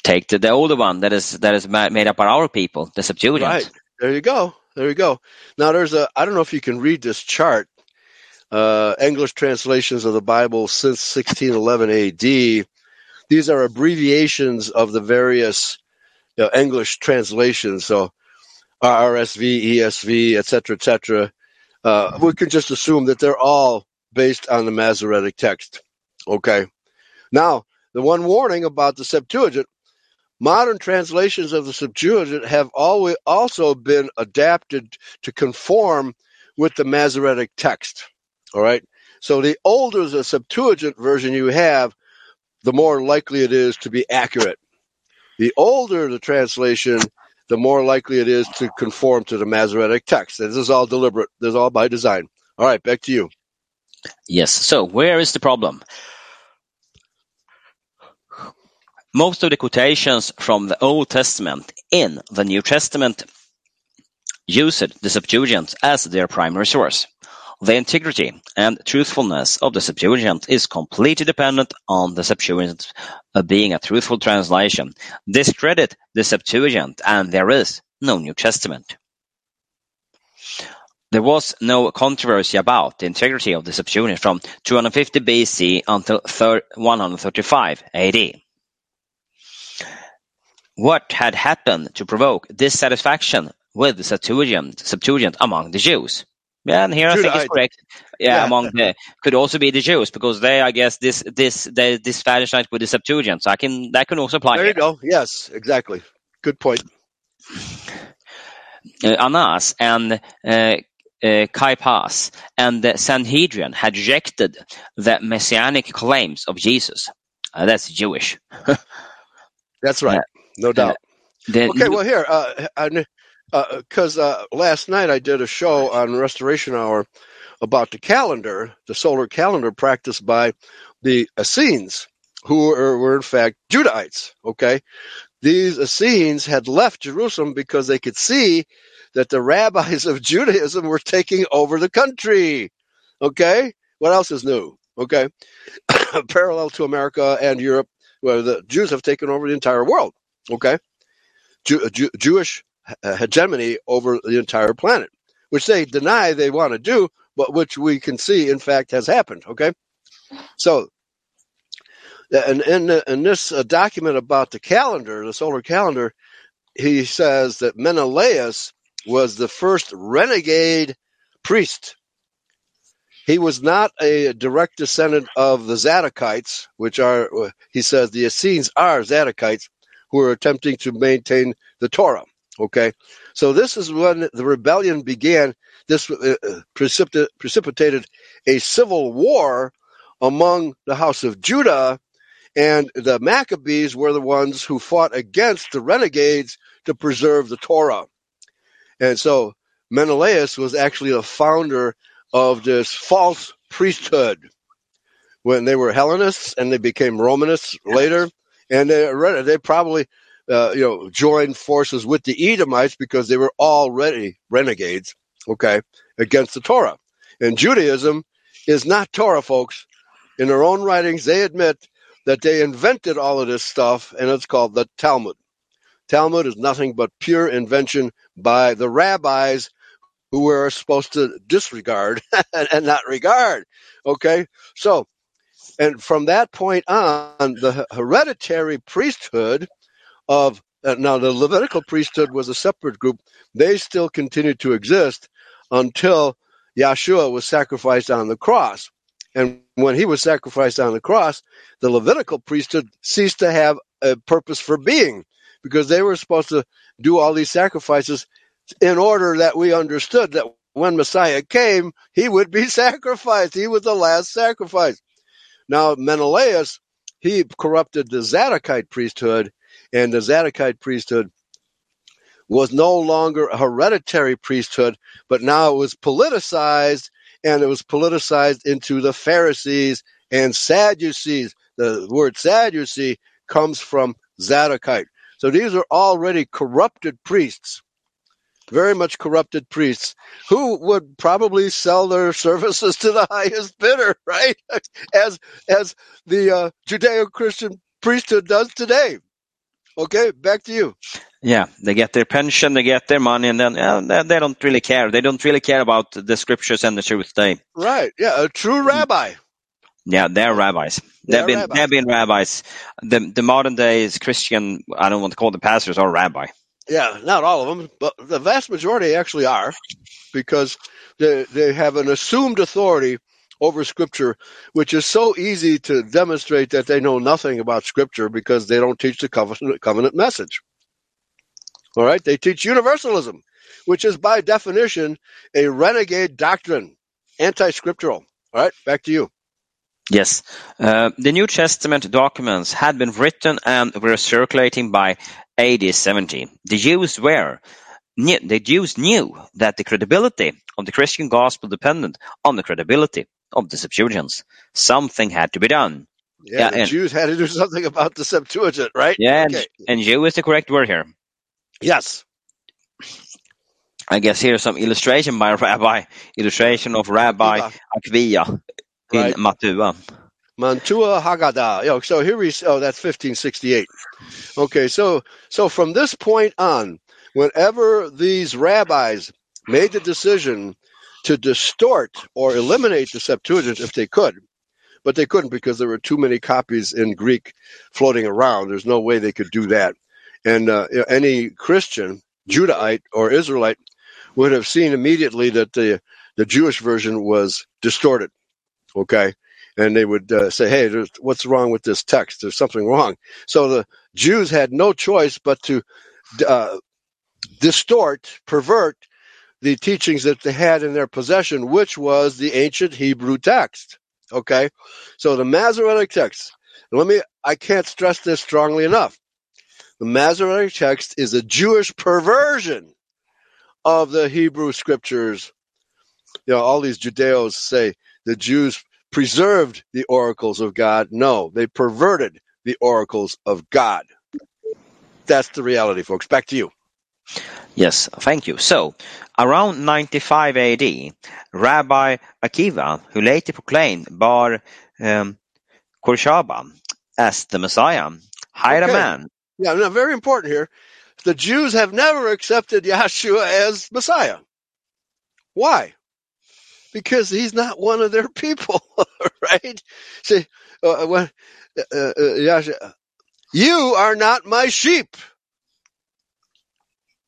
Take the, the older one that is that is made up by our people, the Septuagint. Right. There you go. There you go. Now there's a I don't know if you can read this chart. Uh, English translations of the Bible since 1611 AD these are abbreviations of the various you know, English translations. So RSV, ESV, etc., etc. Uh, we can just assume that they're all based on the Masoretic text. Okay. Now, the one warning about the Septuagint modern translations of the Septuagint have always also been adapted to conform with the Masoretic text. All right. So the older the Septuagint version you have, the more likely it is to be accurate. The older the translation, the more likely it is to conform to the Masoretic text. This is all deliberate. This is all by design. All right, back to you. Yes. So where is the problem? Most of the quotations from the Old Testament in the New Testament used the Septuagint as their primary source. The integrity and truthfulness of the Septuagint is completely dependent on the Septuagint uh, being a truthful translation. Discredit the Septuagint and there is no New Testament. There was no controversy about the integrity of the Septuagint from 250 BC until 135 AD. What had happened to provoke dissatisfaction with the Septuagint, Septuagint among the Jews? Yeah, and here I think it's correct. Yeah, yeah, among the could also be the Jews because they, I guess, this this they dissatisfied with the Septuagint. So I can that can also apply. There here. you go. Yes, exactly. Good point. Uh, Annas and uh, uh, Caiaphas and the Sanhedrin had rejected the messianic claims of Jesus. Uh, that's Jewish. that's right. No doubt. The, okay, well, here, because uh, uh, last night I did a show on Restoration Hour about the calendar, the solar calendar practiced by the Essenes, who were, were in fact Judahites. Okay, these Essenes had left Jerusalem because they could see that the rabbis of Judaism were taking over the country. Okay, what else is new? Okay, parallel to America and Europe, where the Jews have taken over the entire world. Okay, Jew, Jew, Jewish Uh, hegemony over the entire planet, which they deny they want to do, but which we can see, in fact, has happened. Okay, so uh, and in, uh, in this uh, document about the calendar, the solar calendar, he says that Menelaus was the first renegade priest. He was not a direct descendant of the Zadokites, which are, he says, the Essenes are Zadokites, who are attempting to maintain the Torah. Okay, so this is when the rebellion began. This uh, uh precipita- precipitated a civil war among the house of Judah, and the Maccabees were the ones who fought against the renegades to preserve the Torah. And so Menelaus was actually the founder of this false priesthood when they were Hellenists and they became Romanists later and they they probably uh, you know joined forces with the Edomites because they were already renegades, okay, against the Torah. And Judaism is not Torah, folks. In their own writings, they admit that they invented all of this stuff, and it's called the Talmud. Talmud is nothing but pure invention by the rabbis who were supposed to disregard and not regard. Okay, so and from that point on, the hereditary priesthood of uh, now the Levitical priesthood was a separate group. They still continued to exist until Yeshua was sacrificed on the cross. And when he was sacrificed on the cross, the Levitical priesthood ceased to have a purpose for being because they were supposed to do all these sacrifices in order that we understood that when Messiah came, he would be sacrificed. He was the last sacrifice. Now, Menelaus, he corrupted the Zadokite priesthood, and the Zadokite priesthood was no longer a hereditary priesthood, but now it was politicized, and it was politicized into the Pharisees and Sadducees. The word Sadducee comes from Zadokite. So these are already corrupted priests very much corrupted priests who would probably sell their services to the highest bidder, right? As as the uh, Judeo-Christian priesthood does today. Okay, back to you. Yeah, they get their pension, they get their money, and then yeah, they don't really care. They don't really care about the scriptures and the truth. They right, yeah, a true mm. rabbi. Yeah, they're rabbis. They've been rabbis. they've been rabbis. The the modern days Christian, I don't want to call the pastors, are rabbi. Yeah, not all of them, but the vast majority actually are, because they they have an assumed authority over Scripture, which is so easy to demonstrate that they know nothing about Scripture because they don't teach the covenant, covenant message. All right, they teach universalism, which is by definition a renegade doctrine, anti-scriptural. All right, back to you. Yes, uh, the New Testament documents had been written and were circulating by AD 70. The Jews were the Jews knew that the credibility of the Christian gospel depended on the credibility of the Septuagint. Something had to be done. Yeah, yeah the and, Jews had to do something about the Septuagint, right? Yeah, okay. and, and Jew is the correct word here. Yes. I guess here's some illustration by Rabbi, illustration of Rabbi Akiva in right. Mantua. Mantua Haggadah. Yo, so here we oh that's 1568. Okay, so so from this point on, whenever these rabbis made the decision to distort or eliminate the Septuagint if they could, but they couldn't because there were too many copies in Greek floating around. There's no way they could do that. And uh, any Christian, Judahite or Israelite would have seen immediately that the the Jewish version was distorted. Okay, and they would uh, say, "Hey, what's wrong with this text? There's something wrong." So the Jews had no choice but to uh, distort, pervert the teachings that they had in their possession, which was the ancient Hebrew text. Okay, so the Masoretic text. Let me. I can't stress this strongly enough. The Masoretic text is a Jewish perversion of the Hebrew scriptures. You know, all these Judeos say the Jews preserved the oracles of God. No, they perverted the oracles of God. That's the reality, folks. Back to you. Yes, thank you. So, around 95 AD, Rabbi Akiva, who later proclaimed Bar um, as the Messiah, hired okay. a man. Yeah, now very important here. The Jews have never accepted Yahshua as Messiah. Why? Because he's not one of their people, right? See, uh, when, uh, uh, Yahshua, you are not my sheep.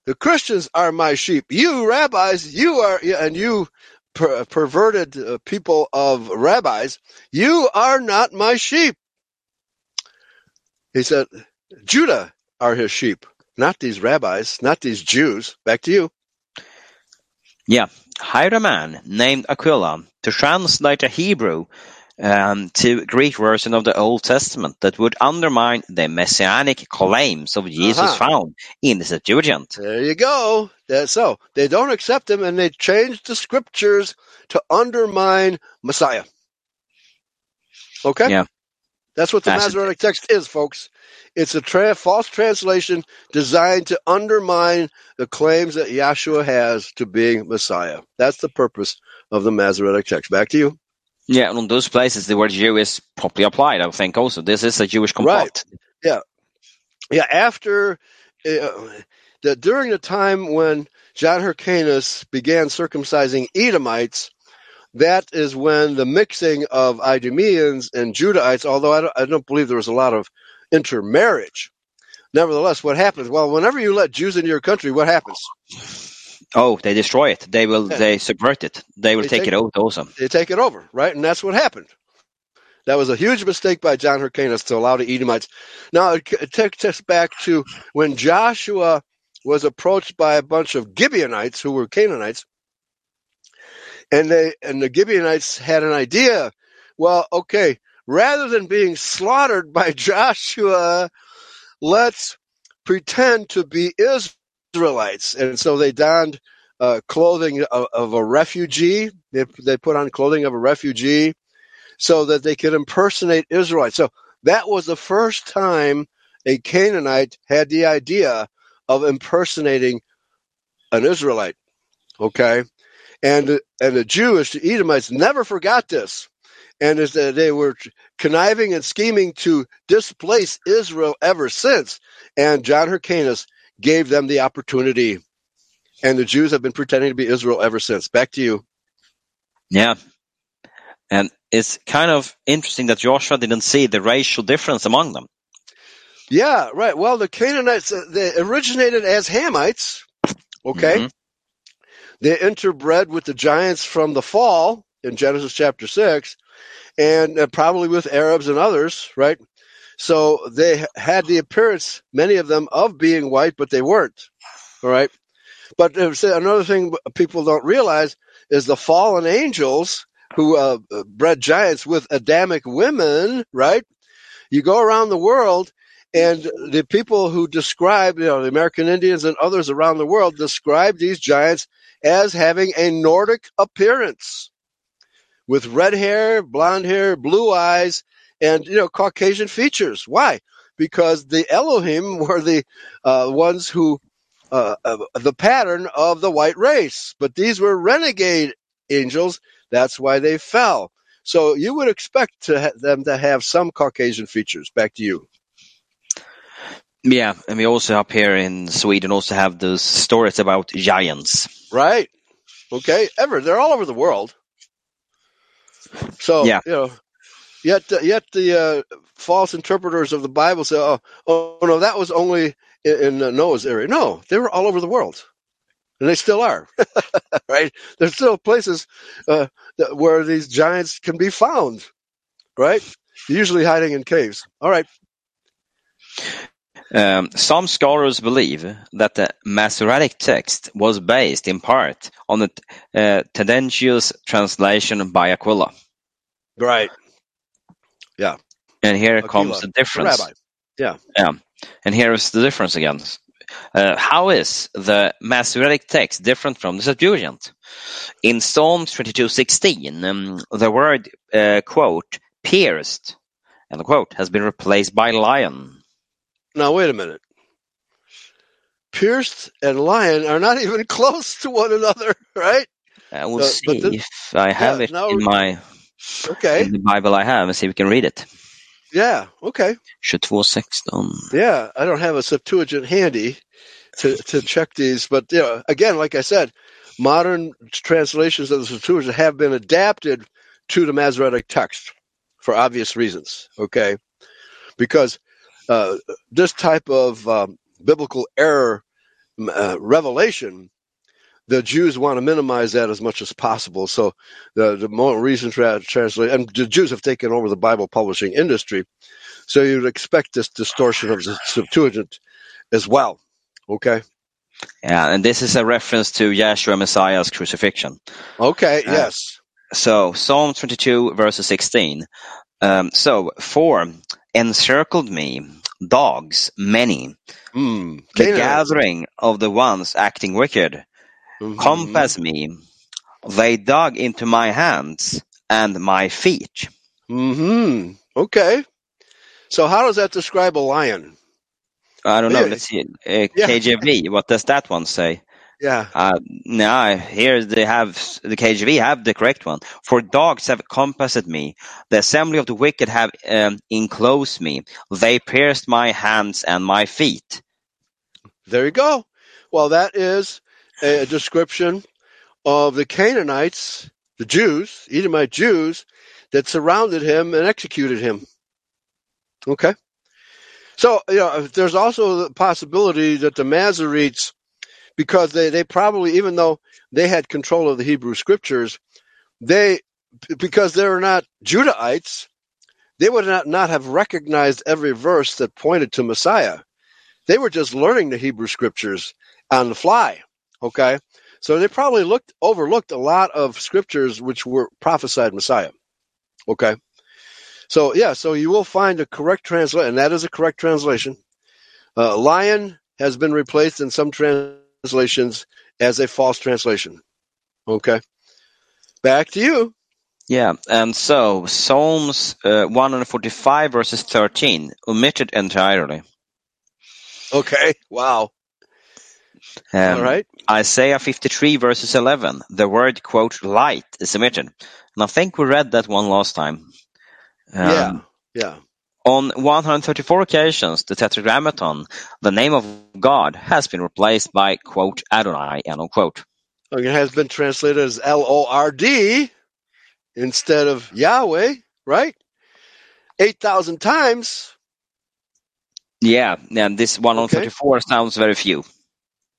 The Christians are my sheep. You rabbis, you are, and you per- perverted uh, people of rabbis, you are not my sheep. He said, Judah are his sheep, not these rabbis, not these Jews. Back to you. Yeah, hired a man named Aquila to translate a Hebrew um, to Greek version of the Old Testament that would undermine the messianic claims of Jesus uh-huh. found in the Septuagint. There you go. So. They don't accept him and they change the scriptures to undermine Messiah. Okay? Yeah. That's what the Masoretic text is, folks. It's a tra- false translation designed to undermine the claims that Yahshua has to being Messiah. That's the purpose of the Masoretic text. Back to you. Yeah, and on those places the word Jew is properly applied, I think also. This is a Jewish complot. Right. Yeah. Yeah, after uh, the, during the time when John Hyrcanus began circumcising Edomites, that is when the mixing of Idumeans and Judahites, although I don't, I don't believe there was a lot of intermarriage. Nevertheless, what happens? Well, whenever you let Jews into your country, what happens? Oh, they destroy it. They will. Yeah. They subvert it. They will they take, take, it over also. They take it over, right? And that's what happened. That was a huge mistake by John Hyrcanus to allow the Edomites. Now it takes us back to when Joshua was approached by a bunch of Gibeonites who were Canaanites, and they and the Gibeonites had an idea. Well, okay, rather than being slaughtered by Joshua, let's pretend to be Israelites. And so they donned uh, clothing of, of, a refugee. They, they put on clothing of a refugee so that they could impersonate Israelites. So that was the first time a Canaanite had the idea of impersonating an Israelite. Okay. And, and the Jewish, the Edomites never forgot this and is that they were conniving and scheming to displace Israel ever since. And John Hyrcanus gave them the opportunity. And the Jews have been pretending to be Israel ever since. Back to you. Yeah. And it's kind of interesting that Joshua didn't see the racial difference among them. Yeah, right. Well, the Canaanites, uh, they originated as Hamites, okay? Mm-hmm. They interbred with the giants from the fall in Genesis chapter 6, and uh, probably with Arabs and others, right? So they had the appearance, many of them, of being white, but they weren't, all right? But uh, another thing people don't realize is the fallen angels who uh, bred giants with Adamic women, right? You go around the world and the people who describe, you know, the American Indians and others around the world describe these giants as having a Nordic appearance with red hair, blonde hair, blue eyes, and, you know, Caucasian features. Why? Because the Elohim were the uh, ones who, uh, uh, the pattern of the white race. But these were renegade angels. That's why they fell. So you would expect to ha- them to have some Caucasian features. Back to you. Yeah, and we also up here in Sweden also have those stories about giants. Right. Okay. Ever they're all over the world. So yeah. you know, yet yet the uh, false interpreters of the Bible say, oh, oh no, that was only in, in Noah's area. No, they were all over the world, and they still are. right? There's still places uh, that, where these giants can be found. Right? Usually hiding in caves. All right. Um, some scholars believe that the Masoretic text was based in part on the uh, tendentious translation by Aquila. Right. Yeah. And here Aquila, comes the difference. The. Yeah. Yeah. And here is the difference again. Uh, how is the Masoretic text different from the Septuagint? In Psalm 22:16, um, the word uh, quote pierced and the quote has been replaced by lion. Now wait a minute. Pierced and lion are not even close to one another, right? I will uh, see if I have yeah, it in my okay in the Bible I have and see if we can read it. Yeah, okay. 2216. Yeah, I don't have a Septuagint handy to to check these, but you know, again, like I said, modern translations of the Septuagint have been adapted to the Masoretic text for obvious reasons. Okay, because uh, this type of um, biblical error uh, revelation, the Jews want to minimize that as much as possible. So the, the more recent tra- translation, and the Jews have taken over the Bible publishing industry. So you'd expect this distortion of the Septuagint as well. Okay. Yeah, and this is a reference to Yeshua Messiah's crucifixion. Okay, uh, yes. So Psalm 22, verse 16. Um, so, for encircled me dogs many, mm, the gathering of the ones acting wicked. Compass me, they dug into my hands and my feet. Hmm. Okay. So how does that describe a lion? I don't know. Yeah. Let's see. Uh, KJV. What does that one say? Yeah. Uh, no, here they have the KJV have the correct one. For dogs have compassed me, the assembly of the wicked have um, enclosed me. They pierced my hands and my feet. There you go. Well, that is a description of the Canaanites, the Jews, Edomite Jews, that surrounded him and executed him. Okay. So, you know, there's also the possibility that the Masoretes because they, they probably, even though they had control of the Hebrew scriptures, they, because they were not Judahites, they would not, not have recognized every verse that pointed to Messiah. They were just learning the Hebrew scriptures on the fly. Okay. So they probably looked, overlooked a lot of scriptures which were prophesied Messiah. Okay. So yeah, so you will find a correct translation, and that is a correct translation. Uh, lion has been replaced in some translations as a false translation. Okay. Back to you. Yeah, and so Psalms uh, 145 verses 13 omitted entirely. Okay, wow. Um, All right. Isaiah 53 verses 11, the word quote light is omitted. And I think we read that one last time. Um, yeah, yeah. On 134 occasions, the Tetragrammaton, the name of God, has been replaced by quote Adonai. End quote. It has been translated as L O R D. instead of Yahweh, right? 8,000 times. Yeah, and this 134 okay. sounds very few.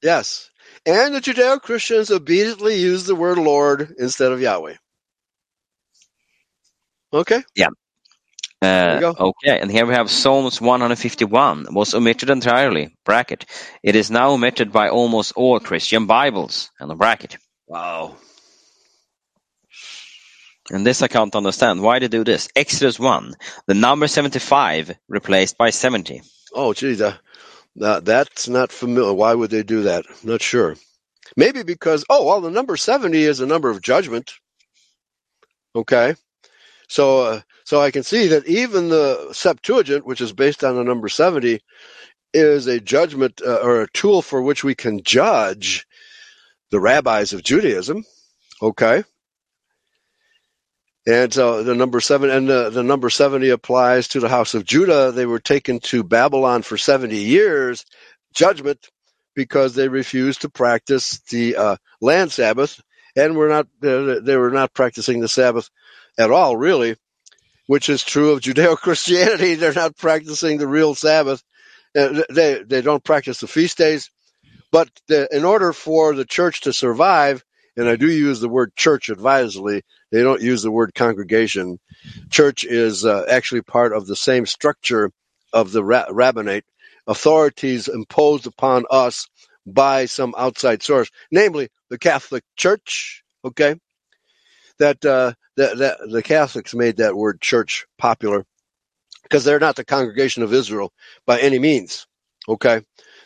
Yes. And the Judeo Christians obediently use the word Lord instead of Yahweh. Okay? Yeah. Uh, okay, and here we have Psalms 151 was omitted entirely. Bracket. It is now omitted by almost all Christian Bibles. And a bracket. Wow. And this I can't understand. Why they do this? Exodus 1, the number 75 replaced by 70. Oh, geez, uh, that's not familiar. Why would they do that? not sure. Maybe because, oh, well, the number 70 is a number of judgment. Okay. So, uh, so I can see that even the Septuagint, which is based on the number 70, is a judgment uh, or a tool for which we can judge the rabbis of Judaism. Okay. And so the number seven and the, the number 70 applies to the house of Judah. They were taken to Babylon for 70 years, judgment, because they refused to practice the uh, land Sabbath and were not, uh, they were not practicing the Sabbath at all, really, which is true of Judeo Christianity. They're not practicing the real Sabbath. Uh, they, they don't practice the feast days. But the, in order for the church to survive, and I do use the word church advisedly. They don't use the word congregation. Church is uh, actually part of the same structure of the ra- rabbinate, authorities imposed upon us by some outside source, namely the Catholic Church. Okay, that uh, that, that the Catholics made that word church popular because they're not the congregation of Israel by any means. Okay,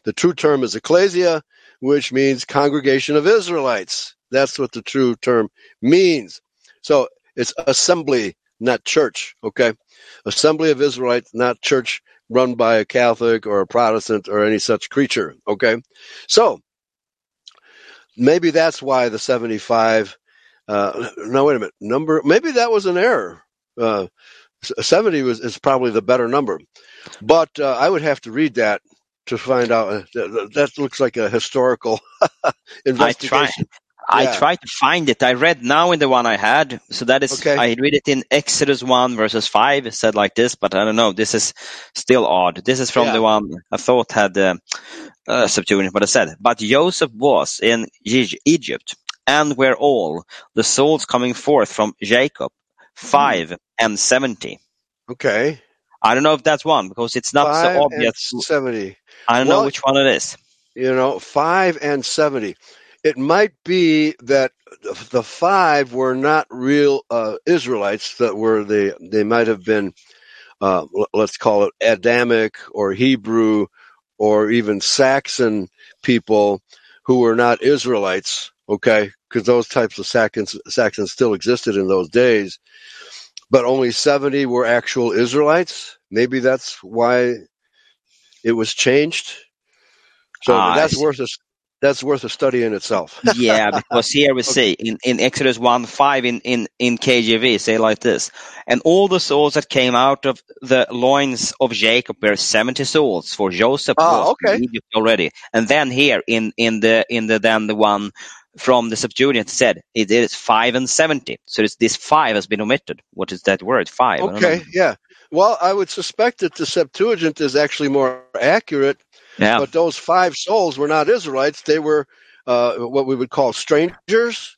the true term is ecclesia, which means congregation of Israelites. That's what the true term means. So it's assembly, not church. Okay. Assembly of Israelites, not church run by a Catholic or a Protestant or any such creature. Okay. So maybe that's why the 75, uh, no, wait a minute. Number, maybe that was an error. Uh, 70 was, is probably the better number, but uh, I would have to read that to find out. Uh, that, that looks like a historical investigation. I tried to find it. I read now in the one I had. So that is, okay. I read it in Exodus 1 verses 5. It said like this, but I don't know. This is still odd. This is from yeah. the one I thought had uh, uh, Septuagint, but I said, but Joseph was in Egypt and were all the souls coming forth from Jacob, 5 hmm. and 70. Okay. I don't know if that's one because it's not five so obvious. 70. I don't well, know which one it is. You know, 5 and 70 it might be that the five were not real uh, Israelites that were they they might have been uh, let's call it Adamic or Hebrew or even Saxon people who were not Israelites. Okay, because those types of Saxons, Saxons still existed in those days, but only seventy were actual Israelites. Maybe that's why it was changed. So uh, that's worth a that's worth a study in itself. yeah, because here we okay. see in, in Exodus 1 5 in, in, in KJV, say like this And all the souls that came out of the loins of Jacob were 70 souls, for Joseph ah, was okay. in Egypt already. And then here in, in the in the then the one from the Septuagint said it is 5 and 70. So it's this 5 has been omitted. What is that word? 5. Okay, yeah. Well, I would suspect that the Septuagint is actually more accurate yeah. But those five souls were not Israelites. They were uh, what we would call strangers,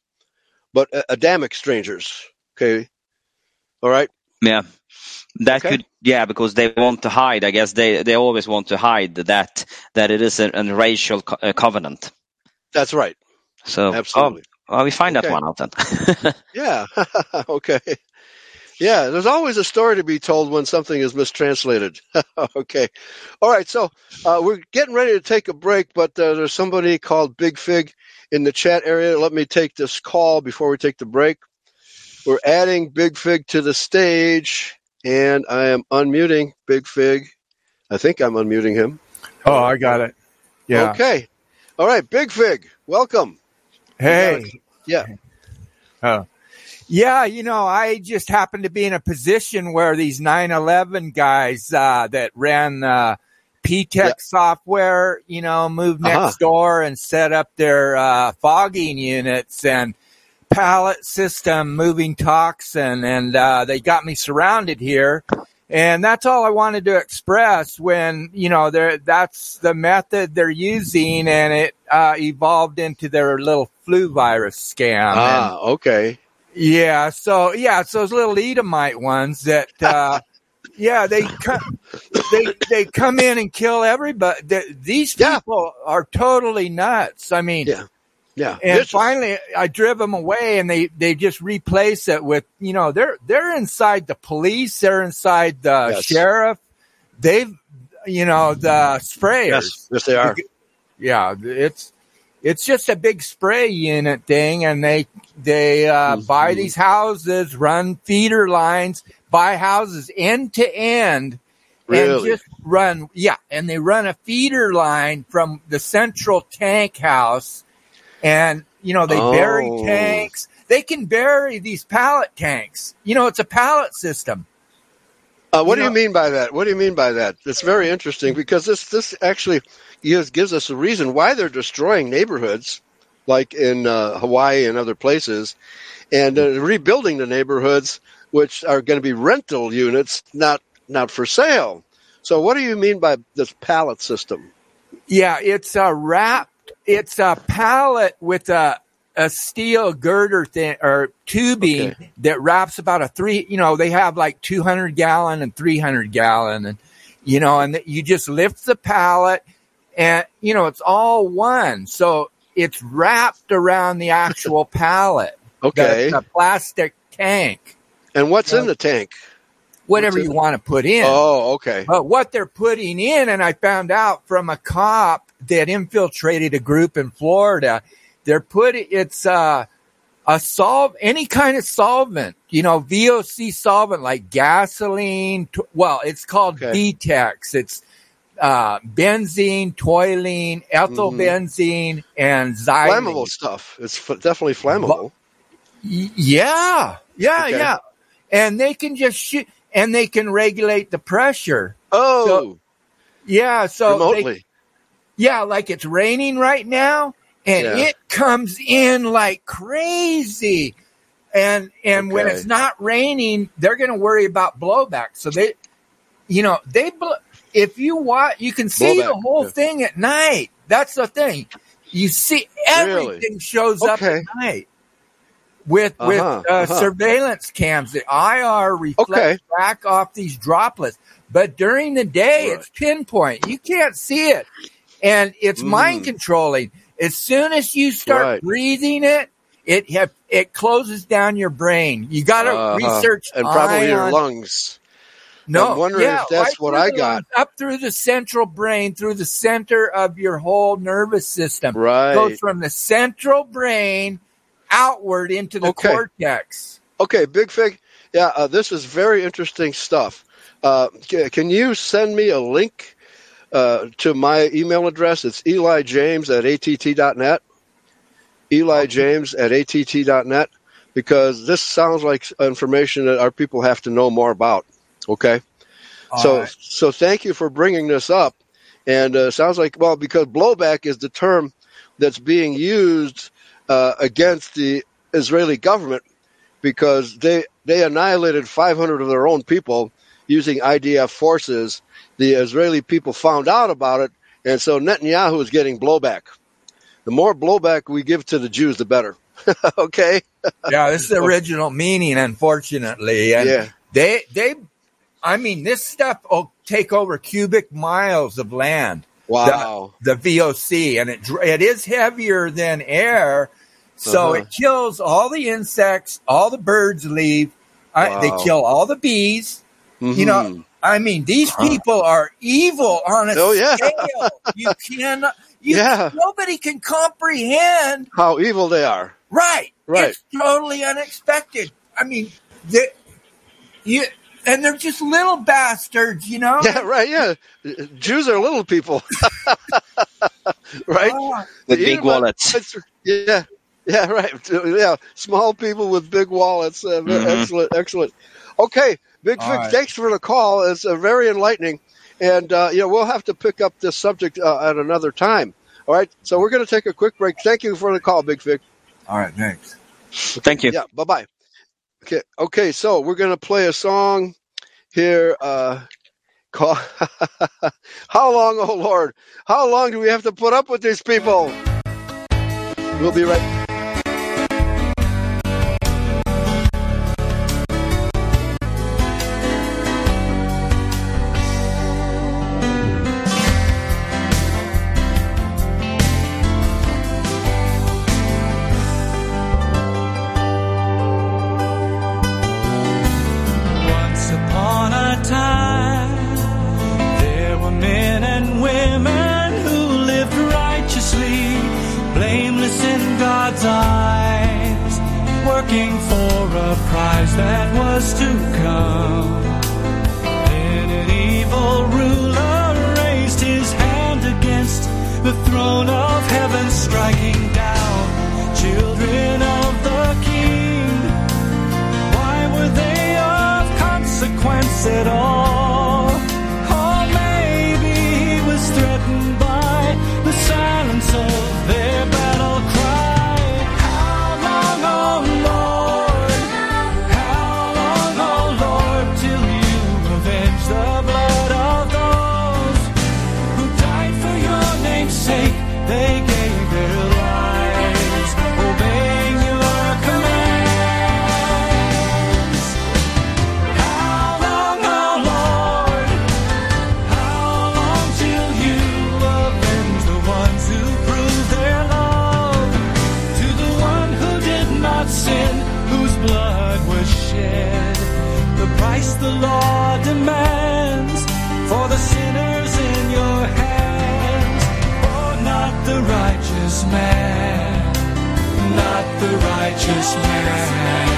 but Adamic strangers. Okay. All right. Yeah. That okay. could, yeah, because they want to hide. I guess they, they always want to hide that that it is a, a racial co- a covenant. That's right. So absolutely. Oh, well, we find okay. that one out then. yeah. okay. Yeah, there's always a story to be told when something is mistranslated. okay. All right. So uh, we're getting ready to take a break, but uh, there's somebody called Big Fig in the chat area. Let me take this call before we take the break. We're adding Big Fig to the stage, and I am unmuting Big Fig. I think I'm unmuting him. Oh, I got it. Yeah. Okay. All right, Big Fig, welcome. Hey. Yeah. Oh. Yeah, you know, I just happened to be in a position where these 911 guys uh, that ran uh, PTEC yeah. software, you know, moved uh-huh. next uh-huh. door and set up their uh, fogging units. And pallet system moving toxin, and uh, they got me surrounded here. And that's all I wanted to express when, you know, that's the method they're using and it uh, evolved into their little flu virus scam. Ah, and, okay. Yeah. So, yeah, it's those little Edomite ones that, uh, yeah, they come, they, they come in and kill everybody. these people yeah. are totally nuts. I mean, yeah. Yeah. And finally I drove them away and they, they just replace it with, you know, they're, they're inside the police. They're inside the yes. sheriff. They've, you know, the sprayers. Yes, yes they are. Yeah. It's, it's just a big spray unit thing and they, they, uh, mm-hmm. buy these houses, run feeder lines, buy houses end to end. Really? And just run, yeah, and they run a feeder line from the central tank house and you know they oh. bury tanks. They can bury these pallet tanks. You know, it's a pallet system. Uh, what you do know, you mean by that? What do you mean by that? It's very interesting because this this actually gives, gives us a reason why they're destroying neighborhoods, like in uh, Hawaii and other places, and uh, rebuilding the neighborhoods, which are going to be rental units, not not for sale. So, what do you mean by this pallet system? Yeah, it's a wrapped, it's a pallet with a a steel girder thing or tubing okay. that wraps about a three. You know, they have like two hundred gallon and three hundred gallon, and you know, and you just lift the pallet, and you know, it's all one. So it's wrapped around the actual pallet. Okay, the, the, plastic tank. And what's in the tank? Whatever you want to put in. Oh, okay. But what they're putting in, and I found out from a cop that infiltrated a group in Florida. They're putting it's uh, a solve any kind of solvent, you know, VOC solvent like gasoline. well, it's called okay. BTEX. It's uh, benzene, toluene, ethyl mm-hmm. benzene, and xylene. Flammable stuff. It's f- definitely flammable. yeah, yeah, okay. yeah. And they can just shoot, and they can regulate the pressure. Oh, so, yeah. So remotely. They, yeah, like it's raining right now and yeah. it comes in like crazy. And, and okay. when it's not raining, they're going to worry about blowback. So they, you know, they, if you watch, you can see the whole yeah. thing at night. That's the thing. You see everything really? shows okay. up at night with uh-huh, with uh, uh-huh. surveillance cams. The IR reflects okay. back off these droplets, but during the day right. it's pinpoint. You can't see it and it's mm. mind controlling. As soon as you start right. breathing it, it have, it closes down your brain. You got to uh-huh. research and probably your lungs. No, I'm wondering yeah, if that's right what I got. Up through the central brain, through the center of your whole nervous system. Right. Goes from the central brain outward into the okay. cortex. Okay, Big Fig. Yeah, uh, this is very interesting stuff. Uh, can you send me a link uh, to my email address. It's Eli James at att.net. Eli James at att.net because this sounds like information that our people have to know more about. Okay. All so, right. so thank you for bringing this up. And uh, sounds like, well, because blowback is the term that's being used uh, against the Israeli government because they, they annihilated 500 of their own people using IDF forces the Israeli people found out about it, and so Netanyahu is getting blowback. The more blowback we give to the Jews, the better. okay. yeah, this is the original meaning, unfortunately, and yeah. they they, I mean, this stuff will take over cubic miles of land. Wow. The, the VOC, and it it is heavier than air, so uh-huh. it kills all the insects, all the birds leave. Wow. I, they kill all the bees. Mm-hmm. You know, mm-hmm. I mean, these people are evil on a oh, yeah. scale. You cannot, you, yeah. nobody can comprehend how evil they are. Right. Right. It's totally unexpected. I mean, they, you, and they're just little bastards, you know? Yeah, right. Yeah. Jews are little people. right? Oh, with big wallets. Yeah. Yeah, right. Yeah. Small people with big wallets. Uh, mm-hmm. Excellent. Excellent. Okay. Big Fig, right. thanks for the call. It's uh, very enlightening. And, uh, you know, we'll have to pick up this subject uh, at another time. All right. So we're going to take a quick break. Thank you for the call, Big Fig. All right. Thanks. Thank you. Yeah. Bye bye. Okay. Okay. So we're gonna play a song here. Uh, call. How long, oh Lord? How long do we have to put up with these people? We'll be right. smile.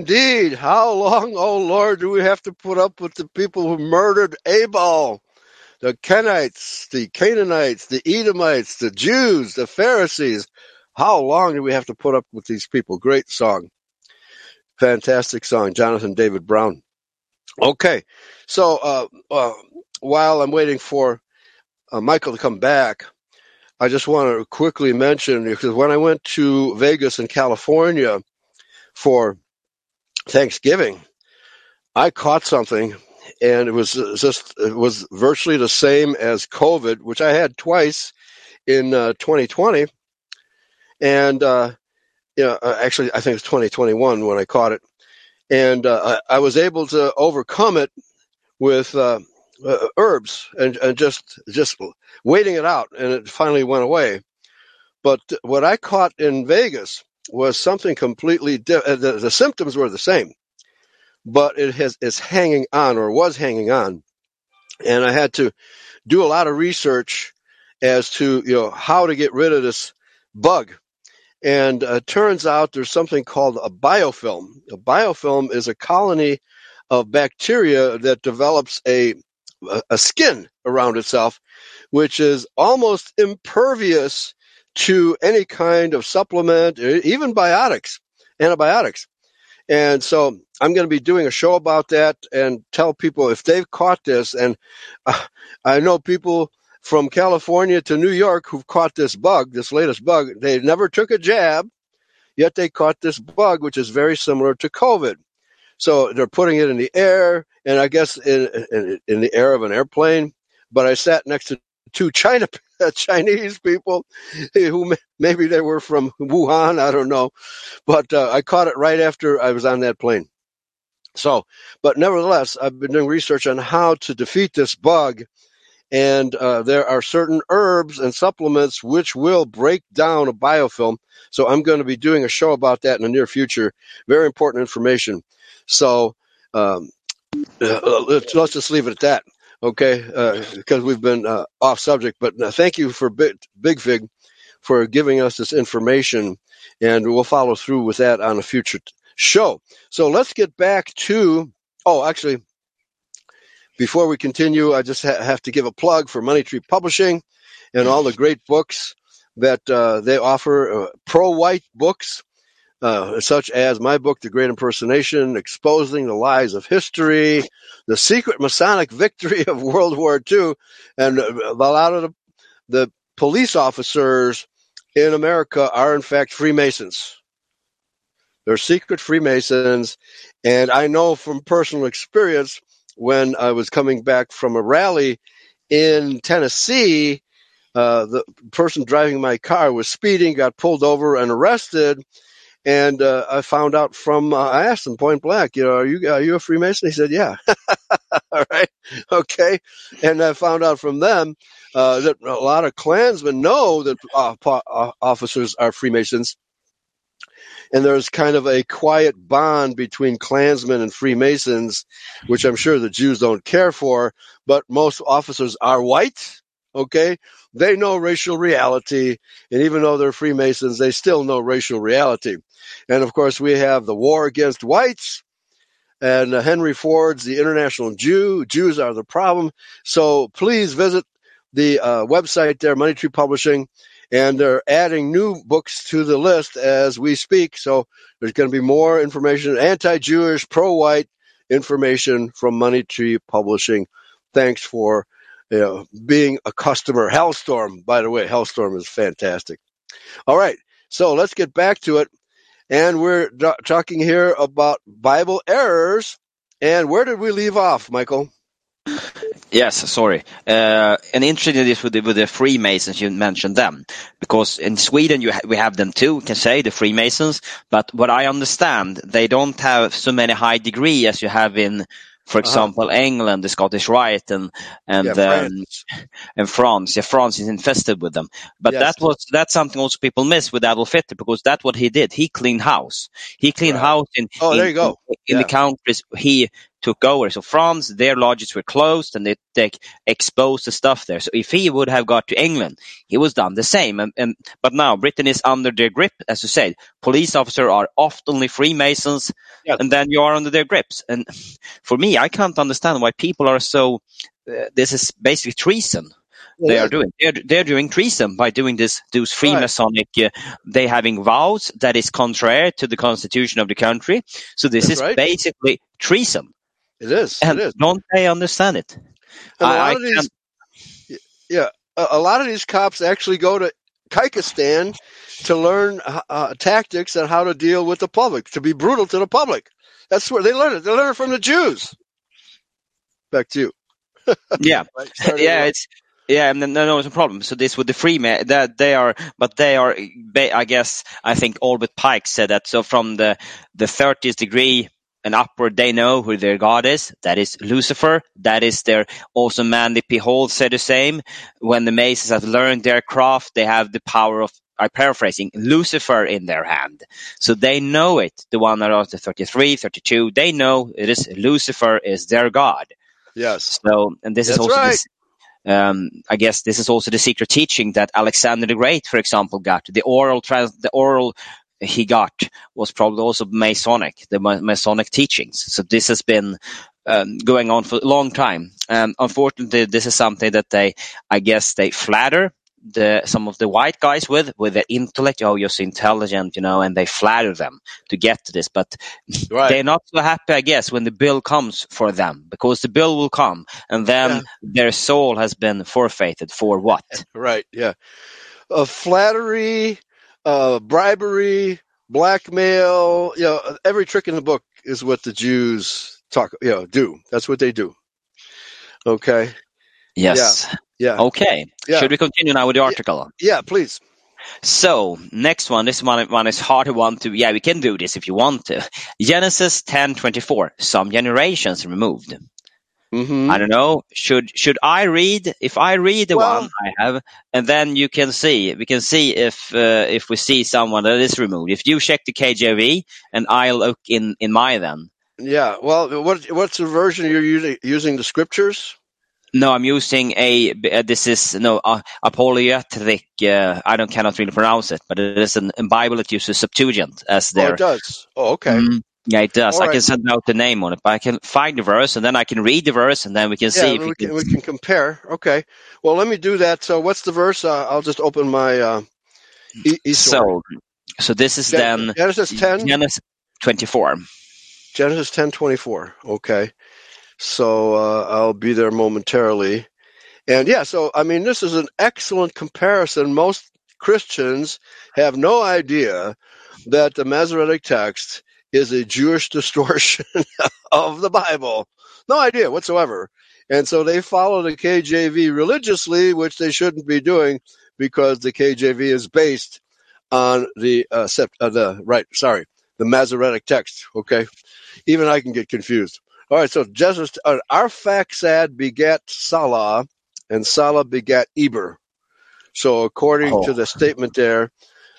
Indeed. How long, oh Lord, do we have to put up with the people who murdered Abel? The Kenites, the Canaanites, the Edomites, the Jews, the Pharisees. How long do we have to put up with these people? Great song. Fantastic song. Jonathan David Brown. Okay. So, uh, uh, while I'm waiting for uh, Michael to come back, I just want to quickly mention because when I went to Vegas in California for Thanksgiving, I caught something, and it was just it was virtually the same as COVID, which I had twice in uh, 2020, and uh, you know, uh, actually I think it's 2021 when I caught it, and uh, I, I, was able to overcome it with uh, uh, herbs and, and just just waiting it out, and it finally went away. But what I caught in Vegas was something completely different. The, the, symptoms were the same, but it has is hanging on or was hanging on. and I had to do a lot of research as to you know how to get rid of this bug. And uh, turns out there's something called a biofilm. A biofilm is a colony of bacteria that develops a a skin around itself, which is almost impervious to any kind of supplement, even biotics, antibiotics. And so I'm going to be doing a show about that and tell people if they've caught this. And uh, I know people from California to New York who've caught this bug, this latest bug. They never took a jab, yet they caught this bug, which is very similar to COVID. So they're putting it in the air, and I guess in, in, in the air of an airplane. But I sat next to two China Chinese people who maybe they were from Wuhan, I don't know, but uh, I caught it right after I was on that plane. So, but nevertheless, I've been doing research on how to defeat this bug, and uh, there are certain herbs and supplements which will break down a biofilm. So I'm going to be doing a show about that in the near future. Very important information. So um, uh, let's, let's just leave it at that, okay? Because uh, we've been uh, off subject. But uh, thank you for Big, Big Fig for giving us this information, and we'll follow through with that on a future t- show. So let's get back to. Oh, actually, before we continue, I just ha- have to give a plug for Money Tree Publishing and all the great books that uh, they offer. Uh, Pro White books uh, such as my book, The Great Impersonation, Exposing the Lies of History, The Secret Masonic Victory of World War II, and a lot of the, the police officers in America are in fact Freemasons. They're secret Freemasons, and I know from personal experience when I was coming back from a rally in Tennessee, uh, the person driving my car was speeding, got pulled over and arrested and uh, I found out from uh, I asked him point blank, you know, are you are you a Freemason? He said, yeah. All right, okay. And I found out from them uh, that a lot of Klansmen know that uh, uh, officers are Freemasons, and there's kind of a quiet bond between Klansmen and Freemasons, which I'm sure the Jews don't care for. But most officers are white, okay? They know racial reality, and even though they're Freemasons, they still know racial reality. And of course, we have the war against whites, and uh, Henry Ford's The International Jew. Jews are the problem. So please visit the uh, website there, Money Tree Publishing, and they're adding new books to the list as we speak. So there's going to be more information, anti-Jewish, pro-white information from Money Tree Publishing. Thanks for you know, being a customer. Hellstorm, by the way, Hellstorm is fantastic. All right, so let's get back to it. And we're talking here about Bible errors. And where did we leave off, Michael? Yes, sorry. Uh, and interesting is with the, with the Freemasons, you mentioned them. Because in Sweden ha- we have them too, we can say, the Freemasons. But what I understand, they don't have so many high degree as you have in for uh-huh. example, uh-huh. England, the Scottish Rite, and and yeah, France. Um, and France. Yeah, France is infested with them. But yes. that was that's something also people miss with Adolf Hitler because that's what he did. He cleaned house. He cleaned right. house in. Oh, in, there you go. In, in yeah. the countries he took over. So France, their lodges were closed and they, they exposed the stuff there. So if he would have got to England, he was done the same. And, and but now Britain is under their grip, as you said. Police officers are oftenly Freemasons, yes. and then you are under their grips. And for me, I can't understand why people are so. Uh, this is basically treason they are doing. They're, they're doing treason by doing this, those Freemasonic, right. uh, they having vows that is contrary to the constitution of the country. So this That's is right. basically treason. It is. And it is. don't they understand it? a lot of these, yeah, a, a, lot of these cops actually go to Kyrgyzstan to learn uh, tactics and how to deal with the public, to be brutal to the public. That's where they learn it. They learn it from the Jews. Back to you. yeah, yeah, it's yeah, and then, no, no, it's a problem. So this with the free that they are, but they are. I guess I think Albert Pike said that. So from the the 30th degree and upward, they know who their god is. That is Lucifer. That is their also P. Hall said the same. When the Masons have learned their craft, they have the power of I'm paraphrasing, Lucifer in their hand. So they know it, the one that are the 33, 32, they know it is Lucifer is their God. Yes. So, and this That's is also right. this, um, I guess this is also the secret teaching that Alexander the Great, for example, got. The oral trans, the oral he got was probably also Masonic, the Masonic teachings. So this has been um, going on for a long time. And unfortunately, this is something that they, I guess, they flatter the some of the white guys with with their intellect. Oh, you're so intelligent, you know, and they flatter them to get to this. But right. they're not so happy, I guess, when the bill comes for them because the bill will come, and then yeah. their soul has been forfeited for what? Right. Yeah. Uh, flattery, uh, bribery, blackmail. You know, every trick in the book is what the Jews talk. You know, do. That's what they do. Okay. Yes. Yeah. Yeah. Okay. Yeah. Should we continue now with the article? Yeah, please. So next one, this one, one is harder one to. Yeah, we can do this if you want to. Genesis ten twenty four. Some generations removed. Mm-hmm. I don't know. Should should I read? If I read the well, one I have, and then you can see, we can see if uh, if we see someone that is removed. If you check the KJV, and I look in in my then. Yeah. Well, what what's the version you're using? Using the scriptures? No, I'm using a. Uh, this is no uh, apologetic. Uh, I don't cannot really pronounce it, but it is an, a Bible that uses Septuagint as their. Oh, it does. Oh, okay. Mm, yeah, it does. All I right. can send out the name on it, but I can find the verse and then I can read the verse and then we can yeah, see. we, we, can, we can compare. Okay. Well, let me do that. So, what's the verse? Uh, I'll just open my. Uh, e- so, so this is Gen- then Genesis ten. Genesis twenty four. Genesis ten twenty four. Okay. So uh, I'll be there momentarily. And yeah, so I mean, this is an excellent comparison. Most Christians have no idea that the Masoretic text is a Jewish distortion of the Bible. No idea whatsoever. And so they follow the KJV religiously, which they shouldn't be doing because the KJV is based on the uh, sept- uh, the right, sorry, the Masoretic text. Okay, even I can get confused. All right, so Jesus, uh, Arphaxad begat Salah, and Salah begat Eber. So according oh. to the statement there,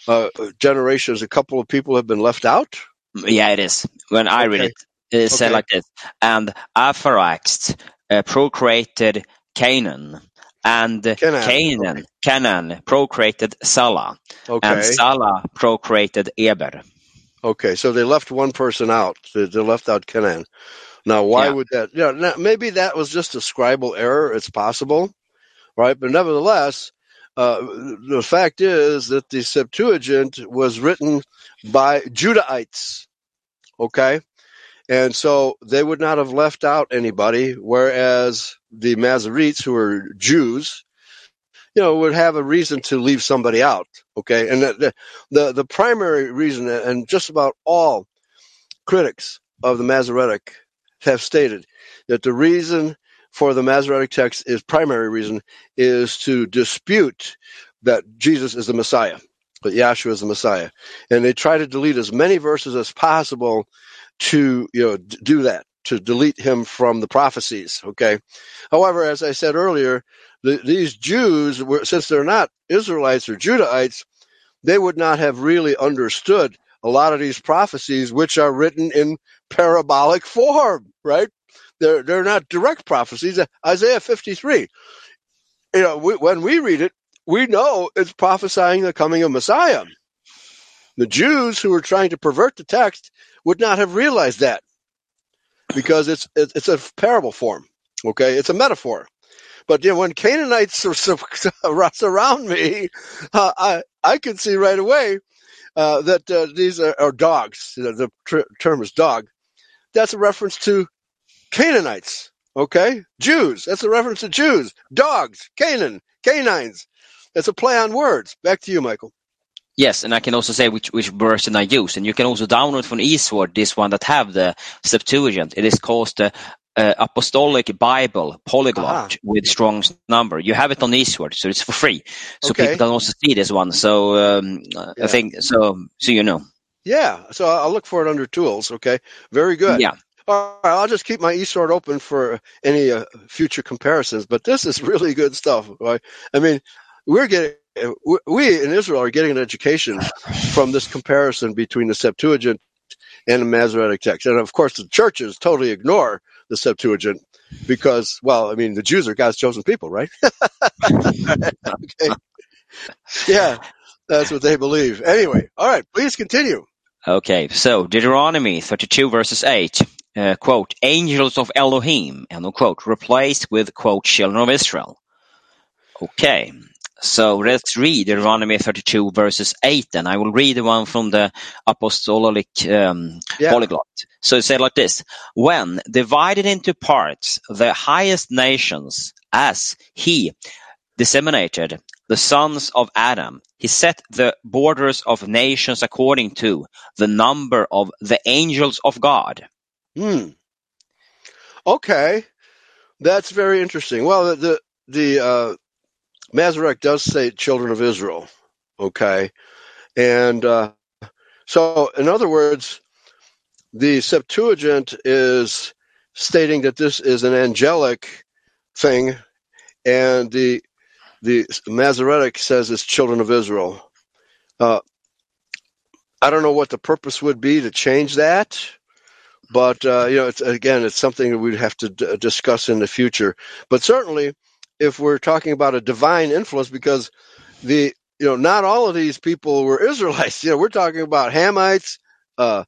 uh, generations, a couple of people have been left out. Yeah, it is. When I okay. read it, it is okay. said like this: and Arphaxad uh, procreated Canaan, and Canaan, Canaan, okay. Canaan procreated Salah, and Salah procreated Eber. Okay, so they left one person out. They, left out Canaan. Now, why yeah. would that? You know, maybe that was just a scribal error. It's possible, right? But nevertheless, Uh, the fact is that the Septuagint was written by Judahites. Okay, and so they would not have left out anybody, whereas the Masoretes, who are Jews, you know, would have a reason to leave somebody out. Okay, and the the, the primary reason, and just about all critics of the Masoretic have stated that the reason for the Masoretic text is primary reason is to dispute that Jesus is the Messiah, that Yahshua is the Messiah, and they try to delete as many verses as possible to you know do that to delete him from the prophecies. Okay. However, as I said earlier, the, these Jews, were, since they're not Israelites or Judahites, they would not have really understood a lot of these prophecies, which are written in parabolic form, right? They're they're not direct prophecies. Isaiah 53. You know, we, when we read it, we know it's prophesying the coming of Messiah. The Jews who were trying to pervert the text would not have realized that because it's it's a parable form. Okay, it's a metaphor. But you know, when Canaanites surround me, uh, I I can see right away uh, that uh, these are, are dogs. The tr- term is dog. That's a reference to Canaanites. Okay, Jews. That's a reference to Jews. Dogs, Canaan, canines. That's a play on words. Back to you, Michael. Yes, and I can also say which, which version I use. And you can also download from eSword this one that have the Septuagint. It is called the uh, Apostolic Bible Polyglot with Strong's number. You have it on eSword, so it's for free. So okay. people can also see this one. So um, yeah. I think so. So you know. Yeah. So I'll look for it under tools. Okay. Very good. Yeah. All right, I'll just keep my eSword open for any uh, future comparisons. But this is really good stuff. Right? I mean, we're getting we in Israel are getting an education from this comparison between the Septuagint and the Masoretic text, and of course the churches totally ignore the Septuagint because, well, I mean, the Jews are God's chosen people, right? okay. Yeah, that's what they believe. Anyway, all right, please continue. Okay, so Deuteronomy 32 verses 8, uh, quote, angels of Elohim, end quote, replaced with, quote, children of Israel. Okay, so let's read Deuteronomy 32 verses 8 and I will read the one from the apostolic um, yeah. polyglot. So it said like this, when divided into parts the highest nations as he disseminated the sons of Adam, he set the borders of nations according to the number of the angels of God. Hmm. Okay. That's very interesting. Well, the, the, the uh, Masoretic does say children of Israel. Okay. And uh, so, in other words, the Septuagint is stating that this is an angelic thing, and the the Masoretic says it's children of Israel. Uh, I don't know what the purpose would be to change that, but uh, you know, it's, again, it's something that we'd have to d- discuss in the future. But certainly, if we're talking about a divine influence because the you know not all of these people were Israelites. You know, we're talking about Hamites, uh,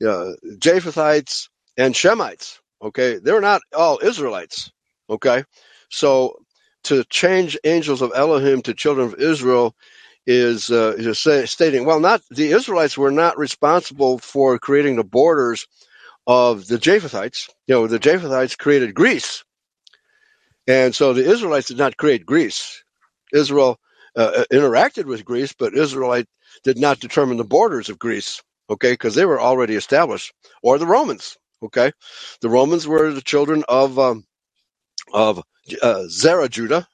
you know, Japhethites, and Shemites. Okay, they're not all Israelites. Okay, so to change angels of Elohim to children of Israel is uh, is say, stating, well, not the Israelites were not responsible for creating the borders of the Japhethites. You know, the Japhethites created Greece. And so the Israelites did not create Greece. Israel uh, uh, interacted with Greece, but Israelite did not determine the borders of Greece, okay, because they were already established. Or the Romans, okay. The Romans were the children of um, of uh, Judah,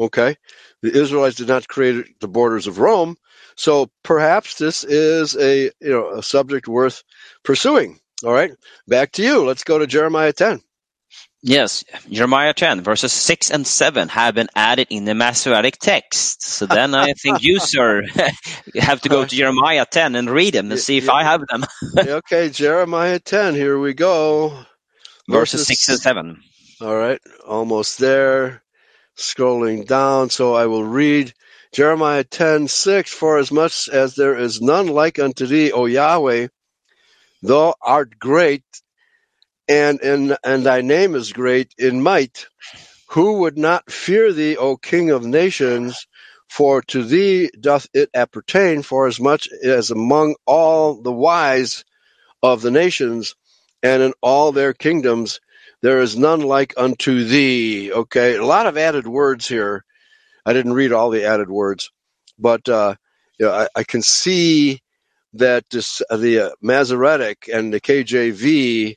okay. The Israelites did not create the borders of Rome, so perhaps this is a you know a subject worth pursuing. All right, back to you. Let's go to Jeremiah ten. Yes, Jeremiah 10 verses 6 and 7 have been added in the Masoretic text. So then I think you, sir, have to go to Jeremiah 10 and read them and see if yeah. I have them. okay, Jeremiah 10, here we go. Verses, verses 6 and 7. All right, almost there. Scrolling down, so I will read Jeremiah 10 6 For as much as there is none like unto thee, O Yahweh, thou art great and in, and thy name is great in might. Who would not fear thee, O King of nations? For to thee doth it appertain, for as much as among all the wise of the nations and in all their kingdoms there is none like unto thee. Okay, a lot of added words here. I didn't read all the added words, but uh, you know, I, I, can see that this, the uh, Masoretic and the KJV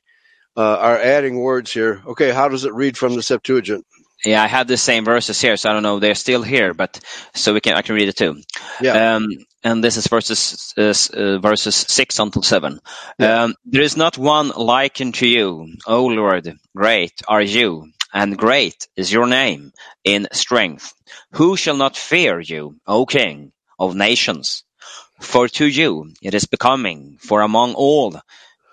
uh, are adding words here. Okay, how does it read from the Septuagint? Yeah, I have the same verses here, so I don't know. They're still here, but so we can I can read it too. Yeah. Um, and this is verses uh, verses six until seven. Yeah. Um, there is not one like unto you, O Lord. Great are you, and great is your name in strength. Who shall not fear you, O King of nations? For to you it is becoming, for among all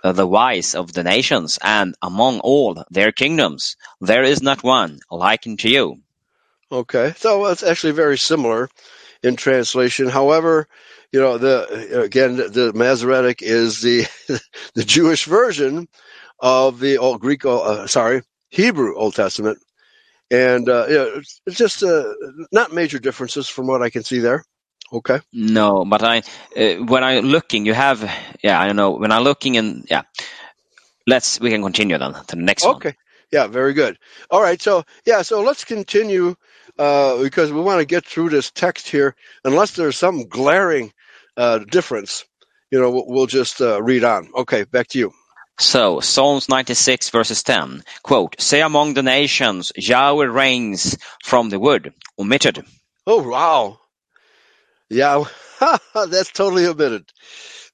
the wise of the nations, and among all their kingdoms there is not one like unto you. Okay, so it's actually very similar in translation. However, you know, the again the Masoretic is the the Jewish version of the old Greek, uh, sorry, Hebrew Old Testament, and uh, you know, it's, just uh, not major differences from what I can see there. Okay. No, but I uh, when I'm looking, you have yeah, I don't know. When I'm looking and yeah, let's we can continue then to the next okay. one. Okay. Yeah, very good. All right. So yeah, so let's continue uh, because we want to get through this text here. Unless there's some glaring uh, difference, you know, we'll, we'll just uh, read on. Okay, back to you. So, Psalms 96 verses 10, quote, Say among the nations, Yahweh reigns from the wood, omitted. Oh, wow. Yeah, that's totally omitted.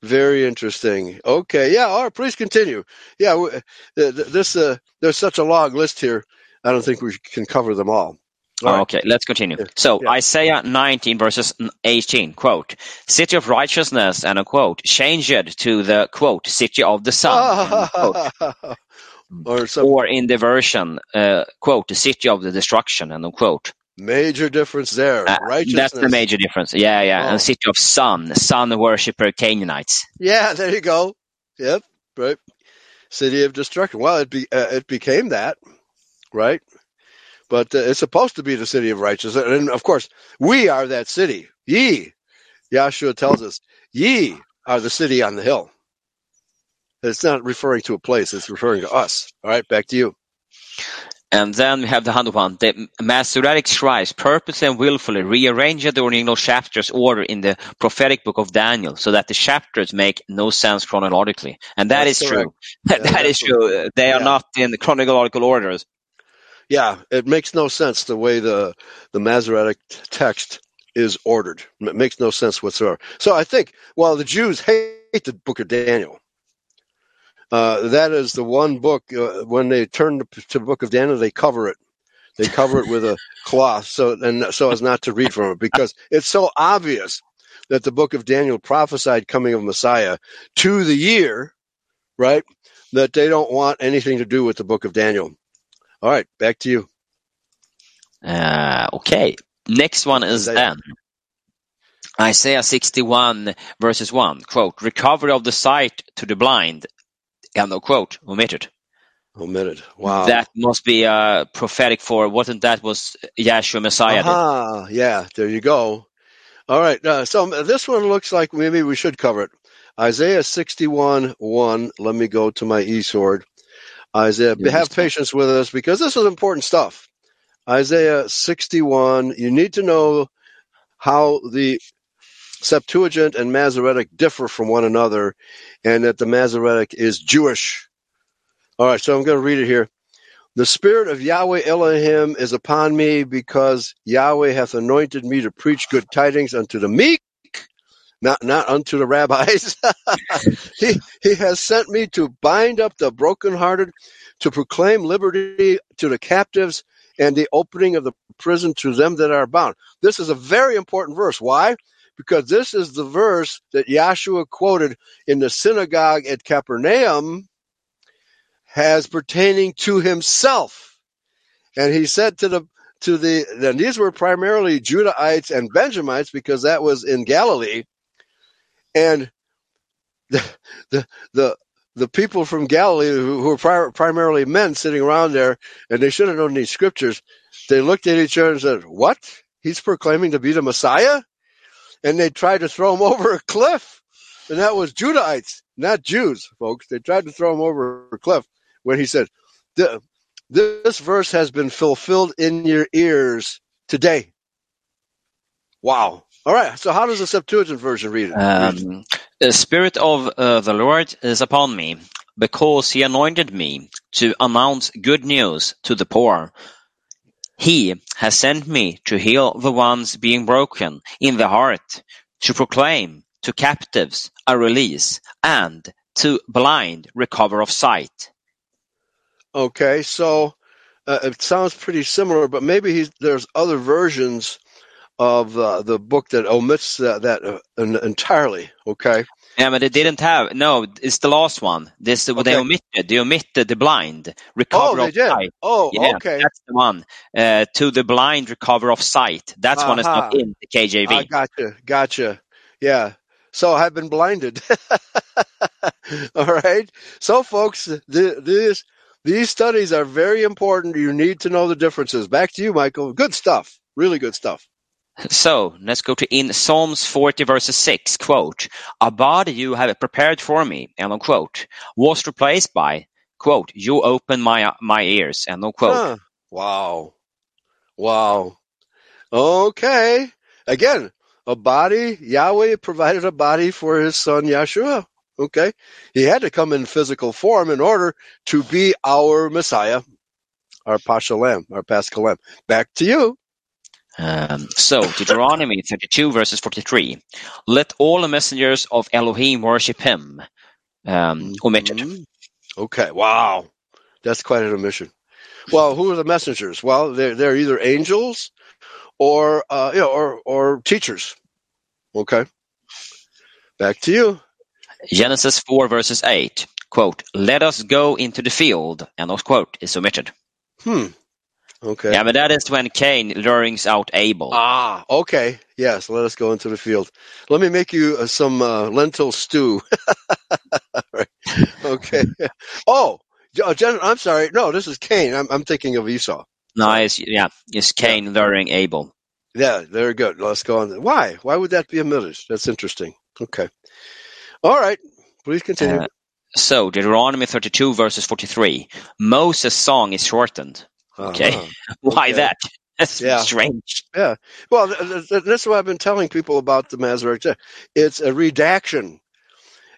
Very interesting. Okay, yeah. All right, please continue. Yeah, this uh, there's such a long list here. I don't think we can cover them all. all okay, right. let's continue. So yeah. Isaiah 19 verses 18, quote, "City of righteousness," and a quote, "changed to the quote city of the sun." or some, or in the version uh, quote the city of the destruction and unquote. Major difference there. Uh, that's the major difference. Yeah, yeah. Oh. And city of sun, the sun worshipper Canaanites. Yeah, there you go. Yep, right. City of destruction. Well, it be uh, it became that, right? But uh, it's supposed to be the city of righteousness, and of course, we are that city. Ye, Yahshua tells us, ye are the city on the hill. It's not referring to a place; it's referring to us. All right, back to you. And then we have the hundred one. The Masoretic scribes purposely and willfully rearranged the original chapters order in the prophetic book of Daniel so that the chapters make no sense chronologically. And that that's is true. Yeah, that is true. They are not in the chronological orders. Yeah, it makes no sense the way the the Masoretic text is ordered. It makes no sense whatsoever. So I think, well, the Jews hate the book of Daniel. Uh, that is the one book uh, when they turn to the book of Daniel, they cover it. They cover it with a cloth so and so as not to read from it because it's so obvious that the book of Daniel prophesied coming of Messiah to the year, right? That they don't want anything to do with the book of Daniel. All right, back to you. Uh, okay. Next one is then. Isaiah 61 verses 1, quote, recovery of the sight to the blind end of quote, omitted. Omitted. Wow. That must be uh, prophetic for wasn't that was Yahshua Messiah? Ah, yeah. There you go. All right. Uh, so this one looks like maybe we should cover it. Isaiah 61 1. Let me go to my e sword. Isaiah, have patience with us because this is important stuff. Isaiah 61. You need to know how the Septuagint and Masoretic differ from one another, and that the Masoretic is Jewish. All right, so I'm going to read it here. The Spirit of Yahweh Elohim is upon me because Yahweh hath anointed me to preach good tidings unto the meek, not, not unto the rabbis. he, he has sent me to bind up the brokenhearted, to proclaim liberty to the captives, and the opening of the prison to them that are bound. This is a very important verse. Why? Because this is the verse that Yahshua quoted in the synagogue at Capernaum as pertaining to himself. And he said to the to the then these were primarily Judahites and Benjamites because that was in Galilee. And the the the, the people from Galilee who, were pri- primarily men sitting around there and they should have known these scriptures, they looked at each other and said, What? He's proclaiming to be the Messiah? And they tried to throw him over a cliff. And that was Judahites, not Jews, folks. They tried to throw him over a cliff when he said, This verse has been fulfilled in your ears today. Wow. All right. So, how does the Septuagint version read it? Um, the Spirit of uh, the Lord is upon me, because he anointed me to announce good news to the poor. He has sent me to heal the ones being broken in the heart, to proclaim to captives a release, and to blind recover of sight. Okay, so uh, it sounds pretty similar, but maybe there's other versions of uh, the book that omits that, that uh, entirely. Okay, yeah, but they didn't have. No, it's the last one. This okay. they omitted. They omitted the blind recover oh, of sight. Oh, yeah, okay. That's the one. Uh, to the blind recover of sight. That's uh-huh. one is not in the KJV. I gotcha. Gotcha. Yeah. So I've been blinded. All right. So, folks, the, this these studies are very important. You need to know the differences. Back to you, Michael. Good stuff. Really good stuff. So let's go to in Psalms 40 verses 6, quote, a body you have prepared for me, end quote, was replaced by, quote, you open my, my ears, end quote. Huh. Wow. Wow. Okay. Again, a body, Yahweh provided a body for his son Yeshua. Okay. He had to come in physical form in order to be our Messiah, our Pashalam, our Paschal Lamb. Back to you. Um, so, Deuteronomy 32, verses 43. Let all the messengers of Elohim worship him. Um, omitted. Mm-hmm. Okay, wow. That's quite an omission. Well, who are the messengers? Well, they're, they're either angels or, uh, you know, or, or teachers. Okay. Back to you. Genesis 4, verses 8. quote, let us go into the field, end of quote, is omitted. Hmm. Okay. Yeah, but that is when Cain lures out Abel. Ah, okay. Yes, let us go into the field. Let me make you uh, some uh, lentil stew. right. Okay. Oh, uh, Jen, I'm sorry. No, this is Cain. I'm, I'm thinking of Esau. No, it's, yeah, it's Cain yeah. luring Abel. Yeah, very good. Let's go on. Why? Why would that be a omitted? That's interesting. Okay. All right. Please continue. Uh, so, Deuteronomy 32, verses 43. Moses' song is shortened. Okay. Uh-huh. Why okay. that? That's yeah. strange. Yeah. Well, that's what I've been telling people about the Masoretic. It's a redaction.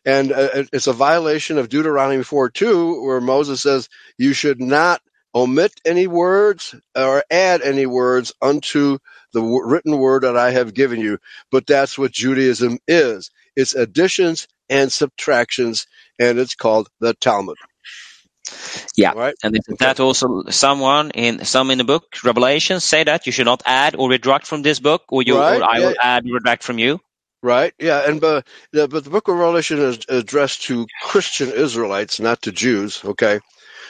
And uh, it's a violation of Deuteronomy 4 2, where Moses says, You should not omit any words or add any words unto the written word that I have given you. But that's what Judaism is it's additions and subtractions, and it's called the Talmud. Yeah, right? and that also someone in some in the book Revelation say that you should not add or retract from this book, or you right? or I yeah. will add or retract from you. Right. Yeah, and but the, but the book of Revelation is addressed to Christian Israelites, not to Jews. Okay,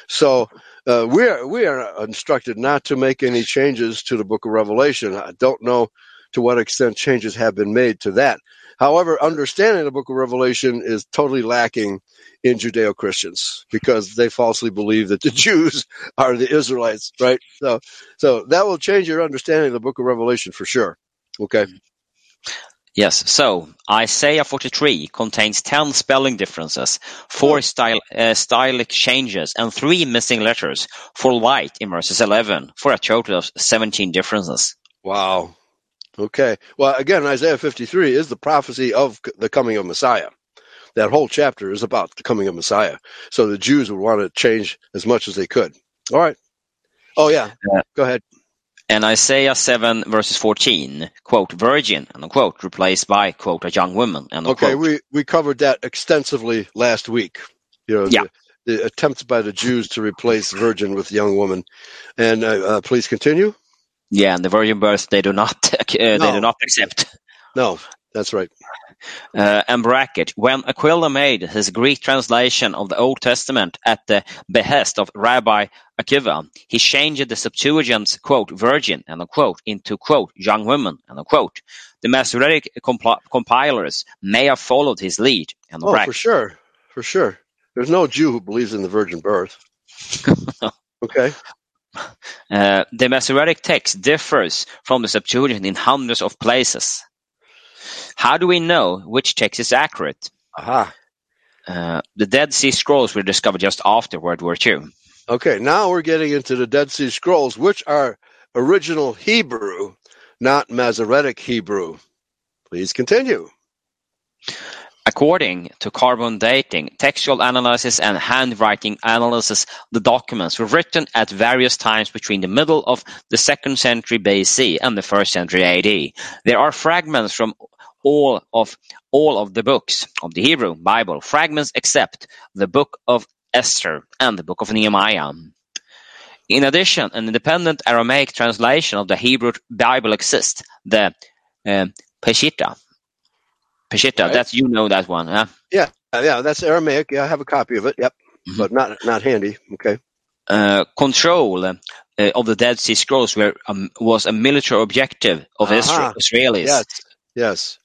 so uh, we are we are instructed not to make any changes to the book of Revelation. I don't know to what extent changes have been made to that. However, understanding the book of Revelation is totally lacking in Judeo Christians because they falsely believe that the Jews are the Israelites, right? So, so that will change your understanding of the book of Revelation for sure. Okay. Yes, so Isaiah 43 contains 10 spelling differences, 4 style, uh, stylistic changes, and 3 missing letters for light in verses 11, for a total of 17 differences. Wow. Okay. Well, again, Isaiah 53 is the prophecy of the coming of Messiah. That whole chapter is about the coming of Messiah. So the Jews would want to change as much as they could. All right. Oh, yeah. Uh, Go ahead. And Isaiah 7 verses 14, quote, virgin, and unquote, replaced by, quote, a young woman, and Okay, we, we covered that extensively last week. You know, yeah. the, the attempts by the Jews to replace virgin with young woman. And uh, uh, please continue. Yeah, and the virgin birth they do not uh, they do not accept. No, that's right. Uh, and bracket when Aquila made his Greek translation of the Old Testament at the behest of Rabbi Akiva, he changed the Septuagint's quote virgin and quote into quote young woman and quote. The Masoretic compilers may have followed his lead. And oh, bracket. for sure, for sure. There's no Jew who believes in the virgin birth. okay. Uh, the Masoretic text differs from the Septuagint in hundreds of places. How do we know which text is accurate? Aha. Uh, the Dead Sea Scrolls were discovered just after World War II. Okay, now we're getting into the Dead Sea Scrolls, which are original Hebrew, not Masoretic Hebrew. Please continue. According to carbon dating, textual analysis and handwriting analysis, the documents were written at various times between the middle of the second century BC and the first century AD. There are fragments from all of all of the books of the Hebrew Bible, fragments except the book of Esther and the book of Nehemiah. In addition, an independent Aramaic translation of the Hebrew Bible exists, the uh, Peshitta, Peshitta, right. that's you know that one, huh? Yeah, yeah, that's Aramaic. Yeah, I have a copy of it. Yep, mm-hmm. but not not handy. Okay. Uh, control uh, of the Dead Sea Scrolls were, um, was a military objective of uh-huh. Israelis. Yes, yes.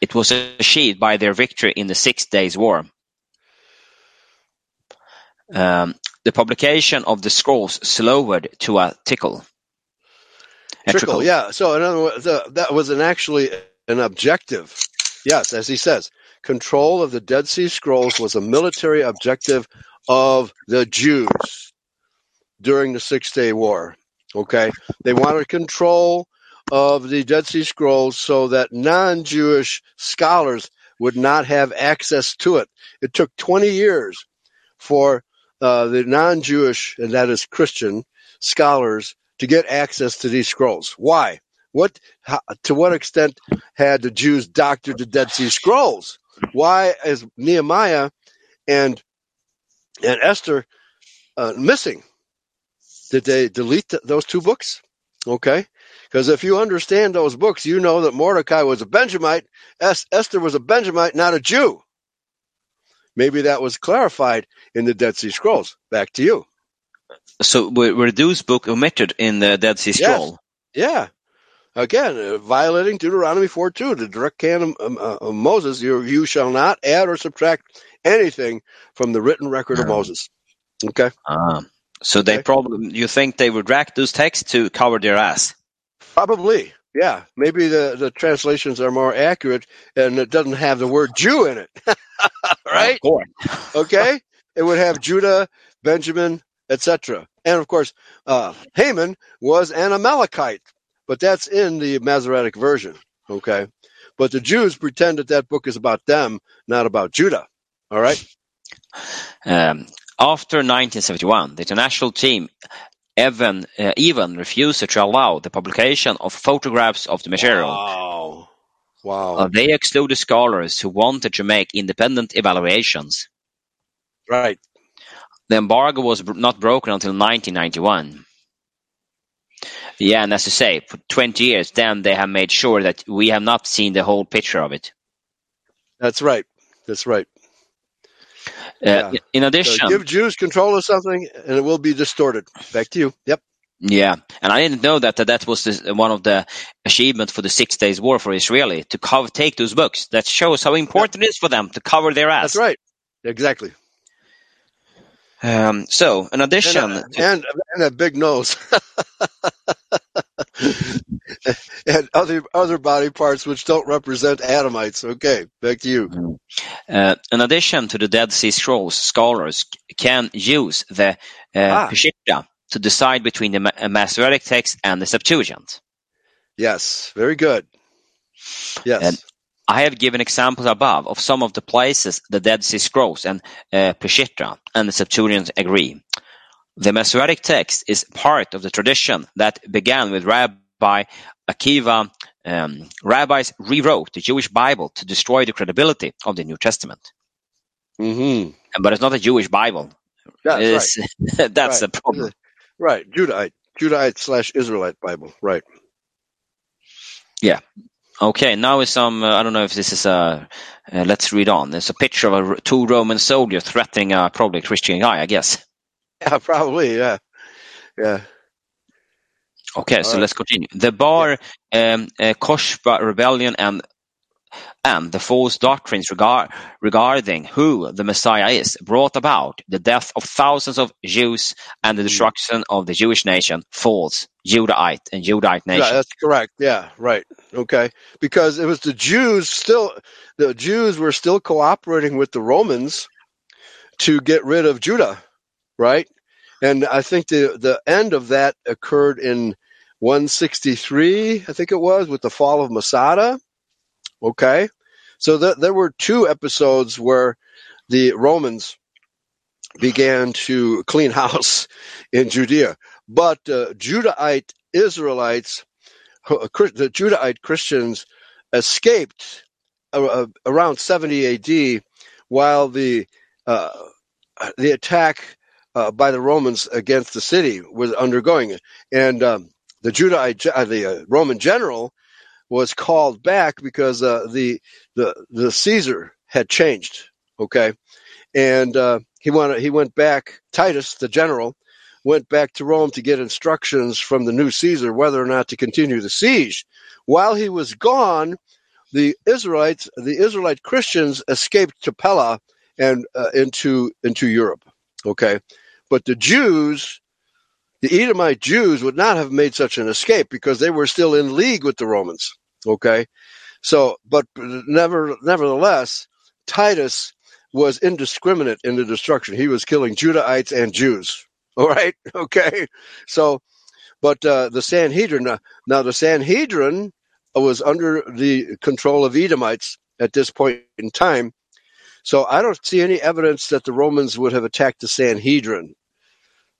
It was achieved by their victory in the Six Days War. Um, the publication of the scrolls slowed to a tickle. A trickle, trickle, yeah. So in other words, uh, that was an actually an objective Yes, as he says, control of the Dead Sea Scrolls was a military objective of the Jews during the Six Day War. Okay, they wanted control of the Dead Sea Scrolls so that non-Jewish scholars would not have access to it. It took 20 years for uh, the non-Jewish, and that is Christian scholars, to get access to these scrolls. Why? What, how, to what extent had the Jews doctored the Dead Sea Scrolls? Why is Nehemiah and and Esther uh, missing? Did they delete th- those two books? Okay, because if you understand those books, you know that Mordecai was a Benjamite, es- Esther was a Benjamite, not a Jew. maybe that was clarified in the Dead Sea Scrolls. Back to you. So were, those books omitted in the Dead Sea Scroll? Yes. Yeah. Again, uh, violating Deuteronomy 4 2, the direct canon of, uh, of Moses, you, you shall not add or subtract anything from the written record of Moses. Okay. Uh, so okay. they probably, you think they would drag those texts to cover their ass? Probably. Yeah. Maybe the, the translations are more accurate and it doesn't have the word Jew in it. right? okay. It would have Judah, Benjamin, etc. And of course, uh, Haman was an Amalekite, but that's in the Masoretic version. Okay. But the Jews pretend that that book is about them, not about Judah. All right. Um, after 1971, the international team even, uh, even refused to allow the publication of photographs of the material. Wow. Wow. Uh, they excluded scholars who wanted to make independent evaluations. Right. The embargo was not broken until 1991. Yeah, and as you say, for 20 years, then they have made sure that we have not seen the whole picture of it. That's right. That's right. Uh, yeah. In addition, so give Jews control of something, and it will be distorted. Back to you. Yep. Yeah, and I didn't know that that, that was the, one of the achievements for the Six Days War for Israeli to cover, take those books. That shows how important it is for them to cover their ass. That's right. Exactly. Um, so, in addition, and a, to, and, and a big nose, and other other body parts which don't represent Adamites. Okay, back to you. Mm-hmm. Uh, in addition to the Dead Sea Scrolls, scholars can use the uh, ah. Peshitta to decide between the uh, Masoretic text and the Septuagint. Yes, very good. Yes. And I have given examples above of some of the places the Dead Sea Scrolls and uh, Peshitta and the Septuagint agree. The Masoretic text is part of the tradition that began with Rabbi Akiva. Um, rabbis rewrote the Jewish Bible to destroy the credibility of the New Testament. Mm-hmm. But it's not a Jewish Bible. That's, right. that's right. the problem. Right, Judahite, Judahite slash Israelite Bible. Right. Yeah, Okay, now is some. Uh, I don't know if this is a. Uh, let's read on. There's a picture of a, two Roman soldiers threatening a probably Christian guy, I guess. Yeah, probably. Yeah, yeah. Okay, All so right. let's continue. The Bar um, uh, Kokhba rebellion and and the false doctrines regard, regarding who the Messiah is brought about the death of thousands of Jews and the hmm. destruction of the Jewish nation, false Judahite and Judahite nation. Yeah, that's correct. Yeah, right. Okay, because it was the Jews still, the Jews were still cooperating with the Romans to get rid of Judah, right? And I think the the end of that occurred in 163, I think it was, with the fall of Masada Okay, so th- there were two episodes where the Romans began to clean house in Judea, but uh, Judahite Israelites, uh, the Judahite Christians, escaped uh, uh around 70 A.D. while the uh, the attack uh, by the Romans against the city was undergoing, and um, the Judahite, the Roman general was called back because uh, the the the Caesar had changed. Okay, and uh, he wanted he went back. Titus, the general, went back to Rome to get instructions from the new Caesar whether or not to continue the siege. While he was gone, the Israelites, the Israelite Christians, escaped to Pella and uh, into into Europe. Okay, but the Jews the Edomite Jews would not have made such an escape because they were still in league with the Romans. Okay, so but never, nevertheless, Titus was indiscriminate in the destruction. He was killing Judahites and Jews. All right, okay, so but uh, the Sanhedrin uh, now the Sanhedrin was under the control of Edomites at this point in time. So I don't see any evidence that the Romans would have attacked the Sanhedrin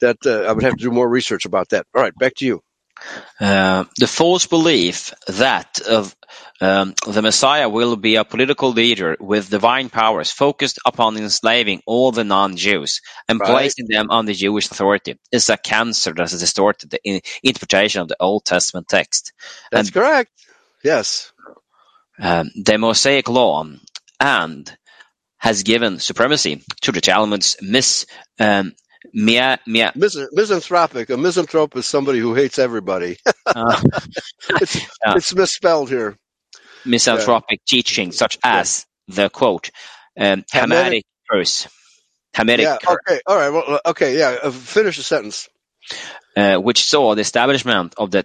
that uh, I would have to do more research about that. All right, back to you. Uh, the false belief that of um, the Messiah will be a political leader with divine powers focused upon enslaving all the non-Jews and right. placing them under Jewish authority is a cancer that has distorted the interpretation of the Old Testament text. That's and, correct. Yes. Um, the Mosaic Law and has given supremacy to the Talmud's mis um, Mia, mia. Mis- misanthropic. A misanthrope is somebody who hates everybody. uh, it's, uh, it's, misspelled here. Misanthropic yeah. teaching, such as yeah. the quote, um, Hamitic curse. Hamitic yeah, curse. Okay, all right. Well, uh, okay, yeah. Uh, finish the sentence. Uh, which saw the establishment of the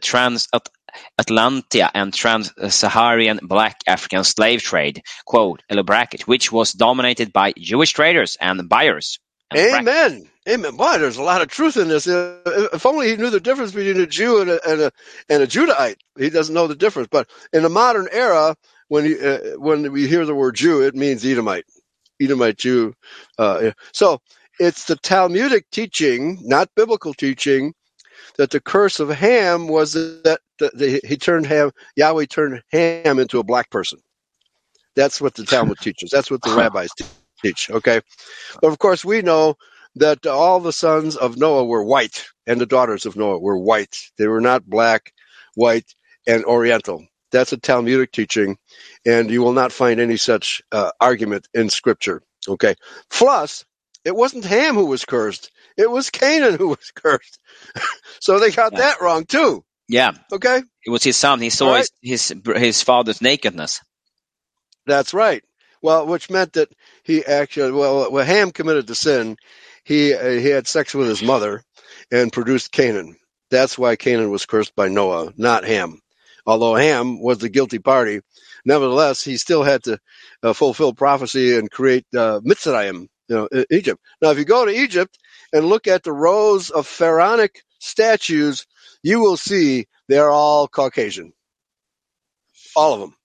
transatlantic and trans-Saharan black African slave trade, which was dominated by Jewish traders and buyers. Amen. Amen. Boy, there's a lot of truth in this. If only he knew the difference between a Jew and a, and a, and a Judahite. He doesn't know the difference. But in the modern era, when you, uh, when we hear the word Jew, it means Edomite, Edomite Jew. Uh, so it's the Talmudic teaching, not biblical teaching, that the curse of Ham was that, that he turned Ham, Yahweh turned Ham into a black person. That's what the Talmud teaches. That's what the rabbis teach. Okay, but of course we know that all the sons of Noah were white and the daughters of Noah were white. They were not black, white, and oriental. That's a Talmudic teaching, and you will not find any such uh, argument in Scripture. Okay. Plus, it wasn't Ham who was cursed; it was Canaan who was cursed. so they got yeah. that wrong too. Yeah. Okay. It was his son. He saw right. his, his his father's nakedness. That's right. Well, which meant that he actually well, well Ham committed the sin he uh, he had sex with his mother and produced Canaan. That's why Canaan was cursed by Noah, not Ham. Although Ham was the guilty party, nevertheless he still had to uh, fulfill prophecy and create uh, Mitzrayim, you know, Egypt. Now, if you go to Egypt and look at the rows of pharaonic statues, you will see they're all Caucasian, all of them.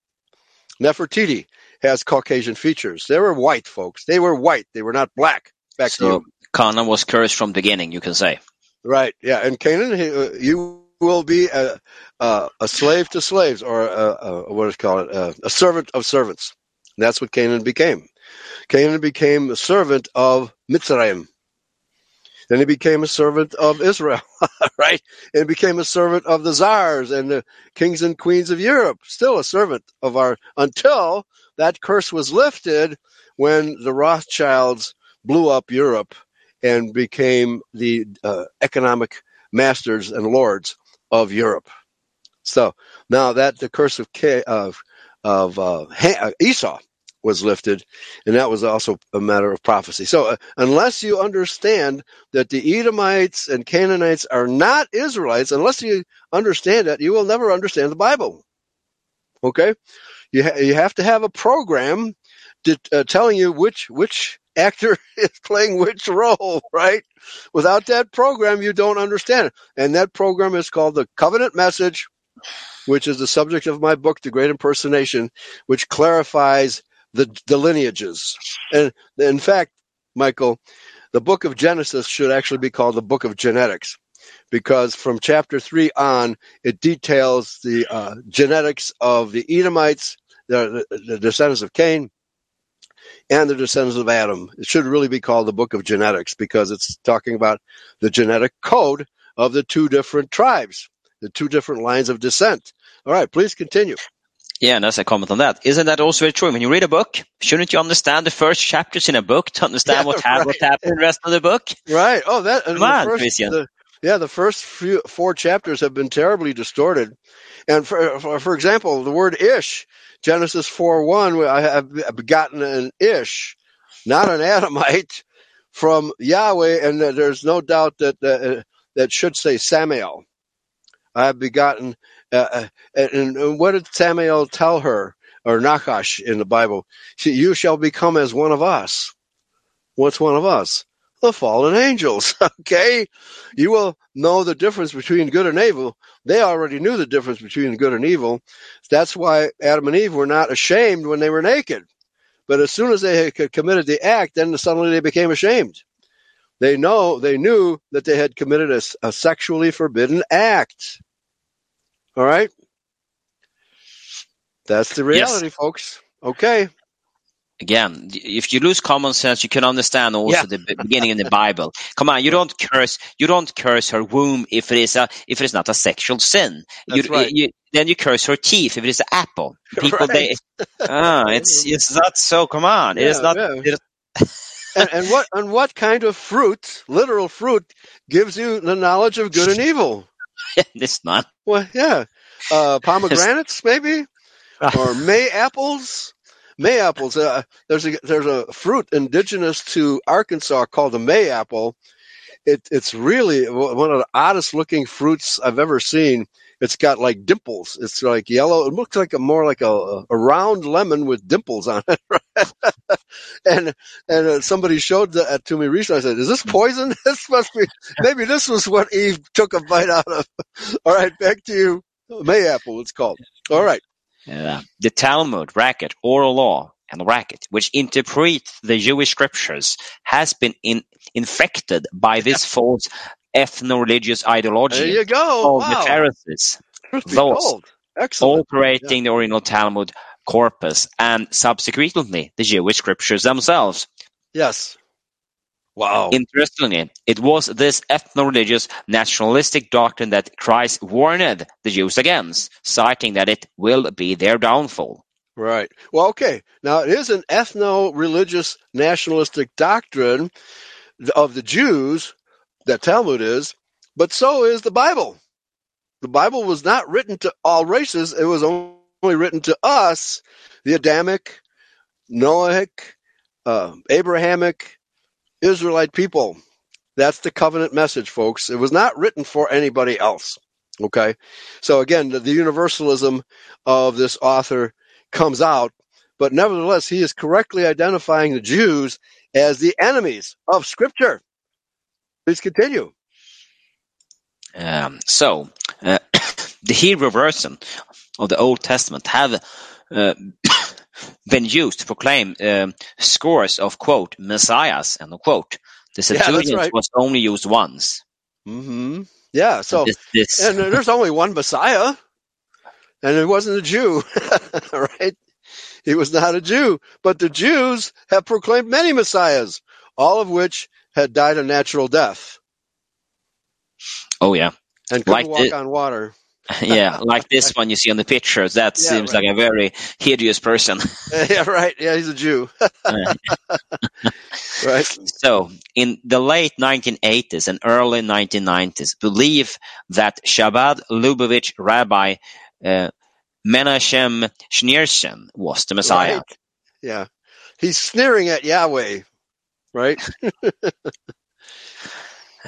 Nefertiti has Caucasian features. They were white folks. They were white. They were not black. Back so. Canaan was cursed from the beginning, you can say. Right. Yeah. And Canaan, uh, you will be a, a, a slave to slaves, or a, a, what is called a, a servant of servants. That's what Canaan became. Canaan became a servant of Mitzrayim. Then he became a servant of Israel, right? And became a servant of the czars and the kings and queens of Europe. Still a servant of our, until that curse was lifted when the Rothschilds blew up Europe and became the uh, economic masters and lords of Europe. So now that the curse of of, of uh, uh, Esau was lifted, and that was also a matter of prophecy. So uh, unless you understand that the Edomites and Canaanites are not Israelites, unless you understand that, you will never understand the Bible. Okay, you ha- you have to have a program to, uh, telling you which which actor is playing which role, right? Without that program, you don't understand it. And that program is called the Covenant Message, which is the subject of my book, The Great Impersonation, which clarifies the, the lineages. And in fact, Michael, the book of Genesis should actually be called the book of genetics because from chapter 3 on, it details the uh, genetics of the Edomites, the, the descendants of Cain, and the descendants of Adam. It should really be called the Book of Genetics because it's talking about the genetic code of the two different tribes, the two different lines of descent. All right, please continue. Yeah, and that's a comment on that. Isn't that also very true? When you read a book, shouldn't you understand the first chapters in a book to understand yeah, what, right. what happened in the rest of the book? Right. Oh, that. Come on, first, Christian. The, yeah, the first few, four chapters have been terribly distorted. And for, for, for example, the word ish Genesis 4 1, I have begotten an Ish, not an Adamite, from Yahweh, and there's no doubt that uh, that should say Samael. I have begotten, uh, uh and what did Samael tell her, or Nachash in the Bible? She, you shall become as one of us. What's one of us? the fallen angels. Okay? You will know the difference between good and evil. They already knew the difference between good and evil. That's why Adam and Eve were not ashamed when they were naked. But as soon as they had committed the act, then suddenly they became ashamed. They know, they knew that they had committed a, a sexually forbidden act. All right? That's the reality, yes. folks. Okay. again, if you lose common sense, you can understand also yeah. the beginning in the Bible. Come on, you don't curse, you don't curse her womb if it is a, if it is not a sexual sin. That's you, right. you, then you curse her teeth if it is an apple. People, right. they, ah, it's, it's not so, come on. Yeah, it is not, yeah. it is, and, and, what, and what kind of fruit, literal fruit, gives you the knowledge of good and evil? it's not. Well, yeah. Uh, pomegranates, maybe? or May apples? May apples. Uh, there's a there's a fruit indigenous to Arkansas called the May apple. It, it's really one of the oddest looking fruits I've ever seen. It's got like dimples. It's like yellow. It looks like a more like a, a round lemon with dimples on it. and and uh, somebody showed that to me recently. I said, "Is this poison? This must be. Maybe this was what Eve took a bite out of." All right, back to you. May apple. It's called. All right. Uh, the Talmud, Racket, Oral Law, and Racket, which interpret the Jewish scriptures, has been in, infected by this false ethno-religious ideology there you go. of wow. the Pharisees, thus altering the original Talmud corpus and subsequently the Jewish scriptures themselves. Yes. Wow. Interestingly, it was this ethno-religious nationalistic doctrine that Christ warned the Jews against, citing that it will be their downfall. Right. Well, okay. Now, it is an ethno-religious nationalistic doctrine of the Jews, that Talmud is, but so is the Bible. The Bible was not written to all races. It was only written to us, the Adamic, Noahic, uh, Abrahamic, Israelite people. That's the covenant message, folks. It was not written for anybody else. Okay. So again, the, the universalism of this author comes out, but nevertheless, he is correctly identifying the Jews as the enemies of Scripture. Please continue. Um, so, uh, the Hebrew version of the Old Testament have uh, been used to proclaim uh, scores of quote messiahs end quote. The Septuagint yeah, right. was only used once. Mm-hmm. Yeah. So this, this... and there's only one Messiah, and it wasn't a Jew, right? He was not a Jew, but the Jews have proclaimed many messiahs, all of which had died a natural death. Oh yeah, and could like walk the, on water. yeah, like this one you see on the pictures. That yeah, seems right. like a very hideous person. yeah, right. Yeah, he's a Jew. right. So, in the late 1980s and early 1990s, believe that Chabad Lubavitch Rabbi uh, Menachem Schneerson was the Messiah. Right. Yeah, he's sneering at Yahweh, right?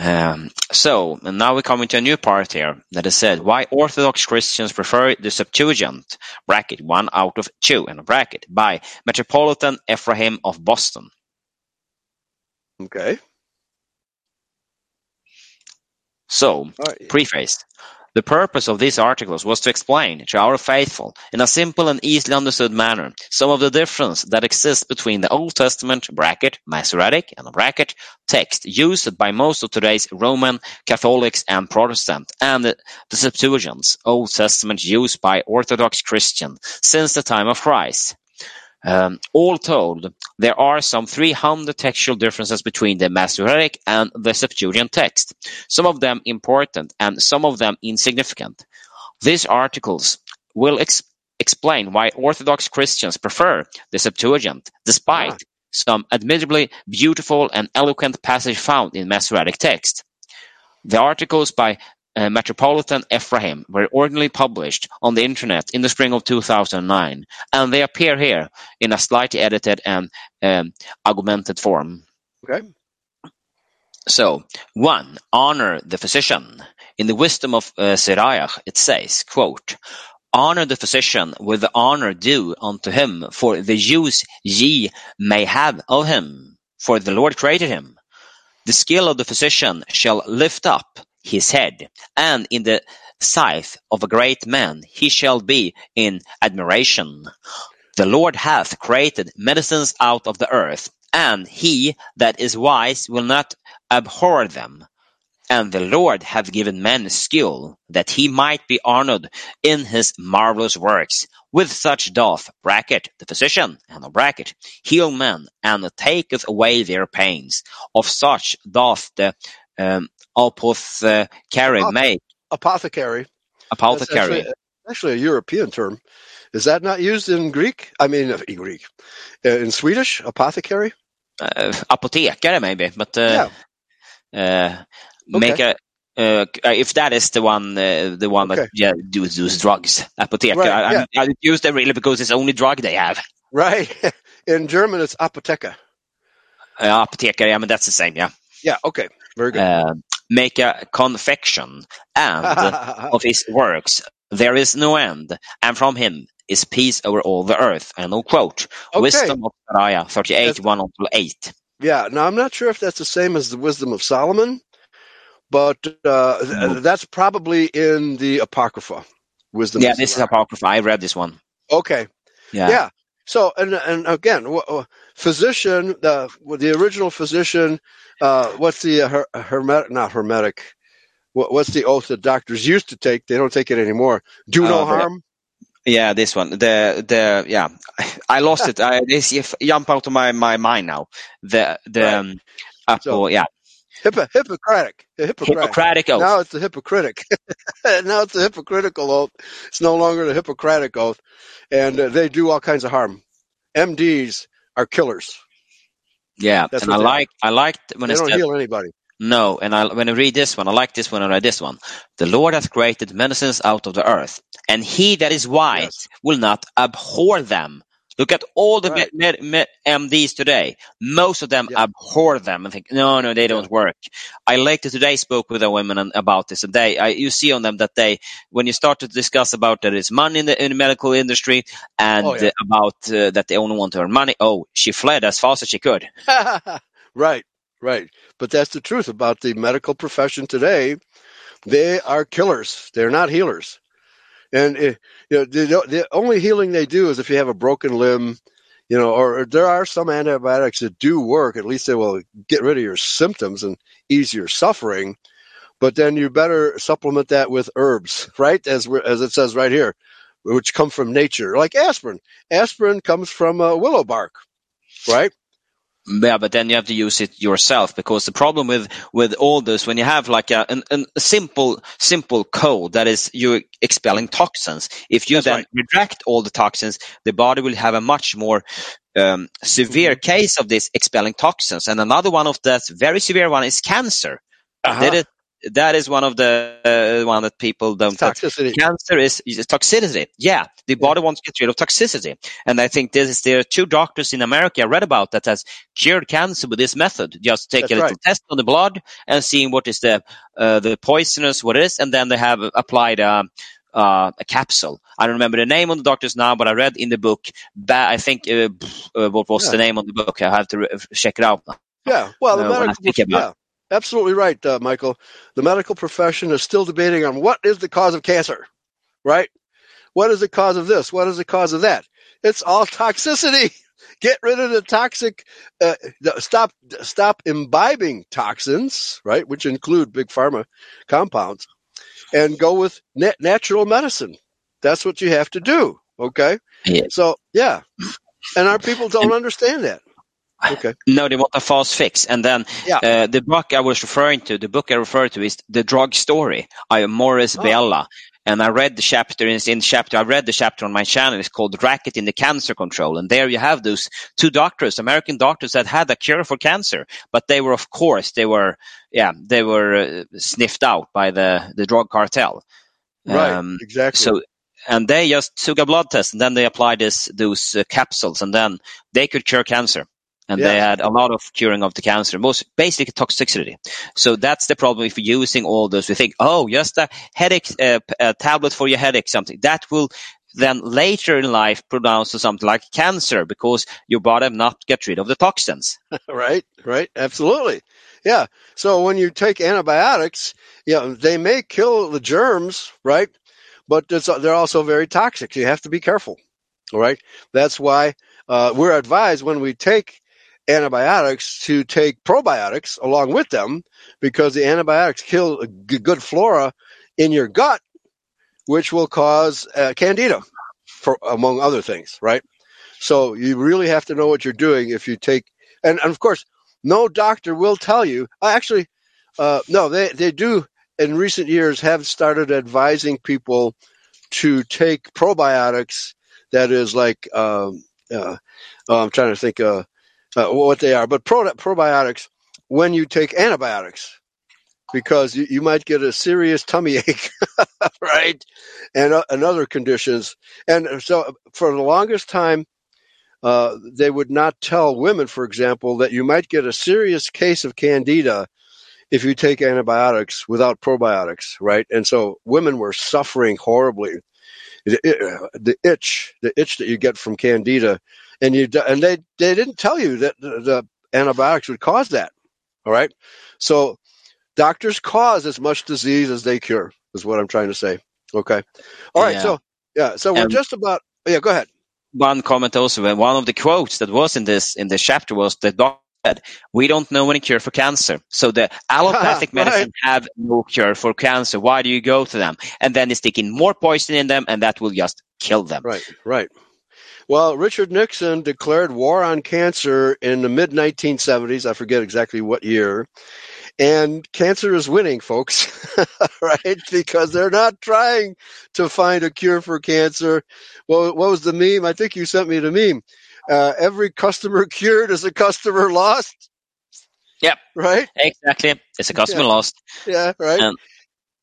Um, so, and now we come into a new part here that is said why Orthodox Christians prefer the Septuagint, bracket one out of two, in a bracket, by Metropolitan Ephraim of Boston. Okay. So, right. preface. The purpose of these articles was to explain to our faithful, in a simple and easily understood manner, some of the difference that exists between the Old Testament bracket, Masoretic and bracket text used by most of today's Roman Catholics and Protestant, and the, the Septuagint's Old Testament used by Orthodox Christians since the time of Christ. Um, all told, there are some three hundred textual differences between the Masoretic and the Septuagint text, some of them important and some of them insignificant. These articles will ex- explain why Orthodox Christians prefer the Septuagint, despite ah. some admittedly beautiful and eloquent passage found in Masoretic text. The articles by uh, Metropolitan Ephraim were originally published on the Internet in the spring of 2009, and they appear here in a slightly edited and um, augmented form. Okay. So, one, honor the physician. In the wisdom of uh, Sirach, it says, quote, Honor the physician with the honor due unto him, for the use ye may have of him, for the Lord created him. The skill of the physician shall lift up his head, and in the sight of a great man he shall be in admiration. The Lord hath created medicines out of the earth, and he that is wise will not abhor them. And the Lord hath given man skill, that he might be honored in his marvelous works. with such doth bracket the physician and bracket heal men and taketh away their pains. Of such doth the um, apothecary Apoth- make. Apothecary. Apothecary. Actually, actually, a European term. Is that not used in Greek? I mean, in Greek. Uh, in Swedish, apothecary? Uh, apotekare maybe, but uh, yeah. Uh, okay. make a uh, if that is the one, uh, the one okay. that yeah does, does drugs, apotheker. Right, I, yeah. I, I use them really because it's the only drug they have. Right. In German, it's apotheker. Uh, apotheker, I mean that's the same, yeah. Yeah. Okay. Very good. Uh, make a confection and of his works there is no end, and from him is peace over all the earth. And no quote. Okay. Wisdom of Isaiah 38, that's, 1 until 8. Yeah, now I'm not sure if that's the same as the wisdom of Solomon, but uh, mm-hmm. that's probably in the Apocrypha. Wisdom. Yeah, this is Apocrypha. I read this one. Okay. Yeah. Yeah. So, and and again, physician, the the original physician, uh, what's the uh, her, hermetic, not hermetic, what, what's the oath that doctors used to take? They don't take it anymore. Do no uh, harm. Yeah, this one. The the yeah, I lost it. I this jump out of my, my mind now. The the right. um, uh, so, yeah. Hippo, Hippocratic. Hippocratic. Hippocratic oath. Now it's the Hippocratic. now it's the hypocritical oath. It's no longer the Hippocratic oath, and uh, they do all kinds of harm. MDs are killers. Yeah, That's and I like I liked when they don't heal anybody. No, and I, when I read this one, I like this one I read this one. The Lord hath created medicines out of the earth, and he that is wise yes. will not abhor them. Look at all the right. med, med, MDs today. Most of them yeah. abhor them and think, no, no, they don't yeah. work. I later today spoke with a woman about this, and they, I, you see on them that they, when you start to discuss about there is money in the, in the medical industry and oh, yeah. about uh, that they only want to earn money, oh, she fled as fast as she could. right. Right. But that's the truth about the medical profession today. They are killers. They're not healers. And it, eh, you know, the, the only healing they do is if you have a broken limb, you know, or, or, there are some antibiotics that do work. At least they will get rid of your symptoms and ease your suffering. But then you better supplement that with herbs, right? As as it says right here, which come from nature, like aspirin. Aspirin comes from uh, willow bark, right? Yeah, but then you have to use it yourself because the problem with with all this, when you have like a, an, a simple simple code that is you expelling toxins, if you That's then right. all the toxins, the body will have a much more um, severe mm-hmm. case of this expelling toxins. And another one of that very severe one is cancer. Uh-huh. That is that is one of the uh, one that people don't. Toxicity. Cancer is, is, toxicity. Yeah, the body wants to get rid of toxicity, and I think this is there are two doctors in America I read about that has cured cancer with this method. Just take That's a little right. test on the blood and seeing what is the uh, the poisonous what it is, and then they have applied a, uh, a capsule. I don't remember the name on the doctors now, but I read in the book. Ba- I think uh, uh, what was yeah. the name on the book? I have to re- check it out. Yeah, well, the uh, medical, yeah. Absolutely right, uh, Michael. The medical profession is still debating on what is the cause of cancer, right? What is the cause of this? What is the cause of that? It's all toxicity. Get rid of the toxic. Uh, stop stop imbibing toxins, right, which include big pharma compounds, and go with nat- natural medicine. That's what you have to do. Okay. Yeah. So yeah, and our people don't understand that. Okay. No, they want a fast fix. And then yeah. uh, the book I was referring to, the book I referred to is The Drug Story by Morris oh. Bella. And I read the chapter in, in chapter, I read the chapter on my channel. It's called Racket in the Cancer Control. And there you have those two doctors, American doctors that had a cure for cancer, but they were, of course, they were, yeah, they were uh, sniffed out by the, the drug cartel. Right. Um, exactly. So, and they just took a blood test and then they applied this, those uh, capsules and then they could cure cancer and yeah. they had a lot of curing of the cancer, most basic toxicity. So that's the problem if you're using all those. We think, oh, just a headache uh, a tablet for your headache, something that will then later in life pronounce to something like cancer because your body not get rid of the toxins. right, right, absolutely. Yeah. So when you take antibiotics, yeah, they may kill the germs, right? But they're also very toxic. You have to be careful. All right. That's why uh, we're advised when we take antibiotics to take probiotics along with them because the antibiotics kill good flora in your gut, which will cause uh, candida for, among other things, right? So you really have to know what you're doing if you take, and, and of course, no doctor will tell you. Actually, uh, no, they they do in recent years have started advising people to take probiotics. That is like um, uh, I'm trying to think uh, uh, what they are, but pro- probiotics when you take antibiotics because you, you might get a serious tummy ache, right? And, uh, and other conditions. And so for the longest time, uh, they would not tell women, for example, that you might get a serious case of candida if you take antibiotics without probiotics, right? And so women were suffering horribly. The, the itch, the itch that you get from candida, and you and they they didn't tell you that the, the antibiotics would cause that. All right, so doctors cause as much disease as they cure is what i'm trying to say okay? All right yeah. so yeah. so we're um, just about yeah go ahead. one comment also one of the quotes that was in this in this chapter was that doctor said we don't know any cure for cancer. So the allopathic medicine right. have no cure for cancer. Why do you go to them? And then they stick in more poison in them and that will just kill them. Right right well, Richard Nixon declared war on cancer in the mid 1970s. I forget exactly what year. And cancer is winning, folks, right? Because they're not trying to find a cure for cancer. Well, what was the meme? I think you sent me the meme. Uh, every customer cured is a customer lost. Yep. Right? Exactly. It's a customer yeah. lost. Yeah, right. And,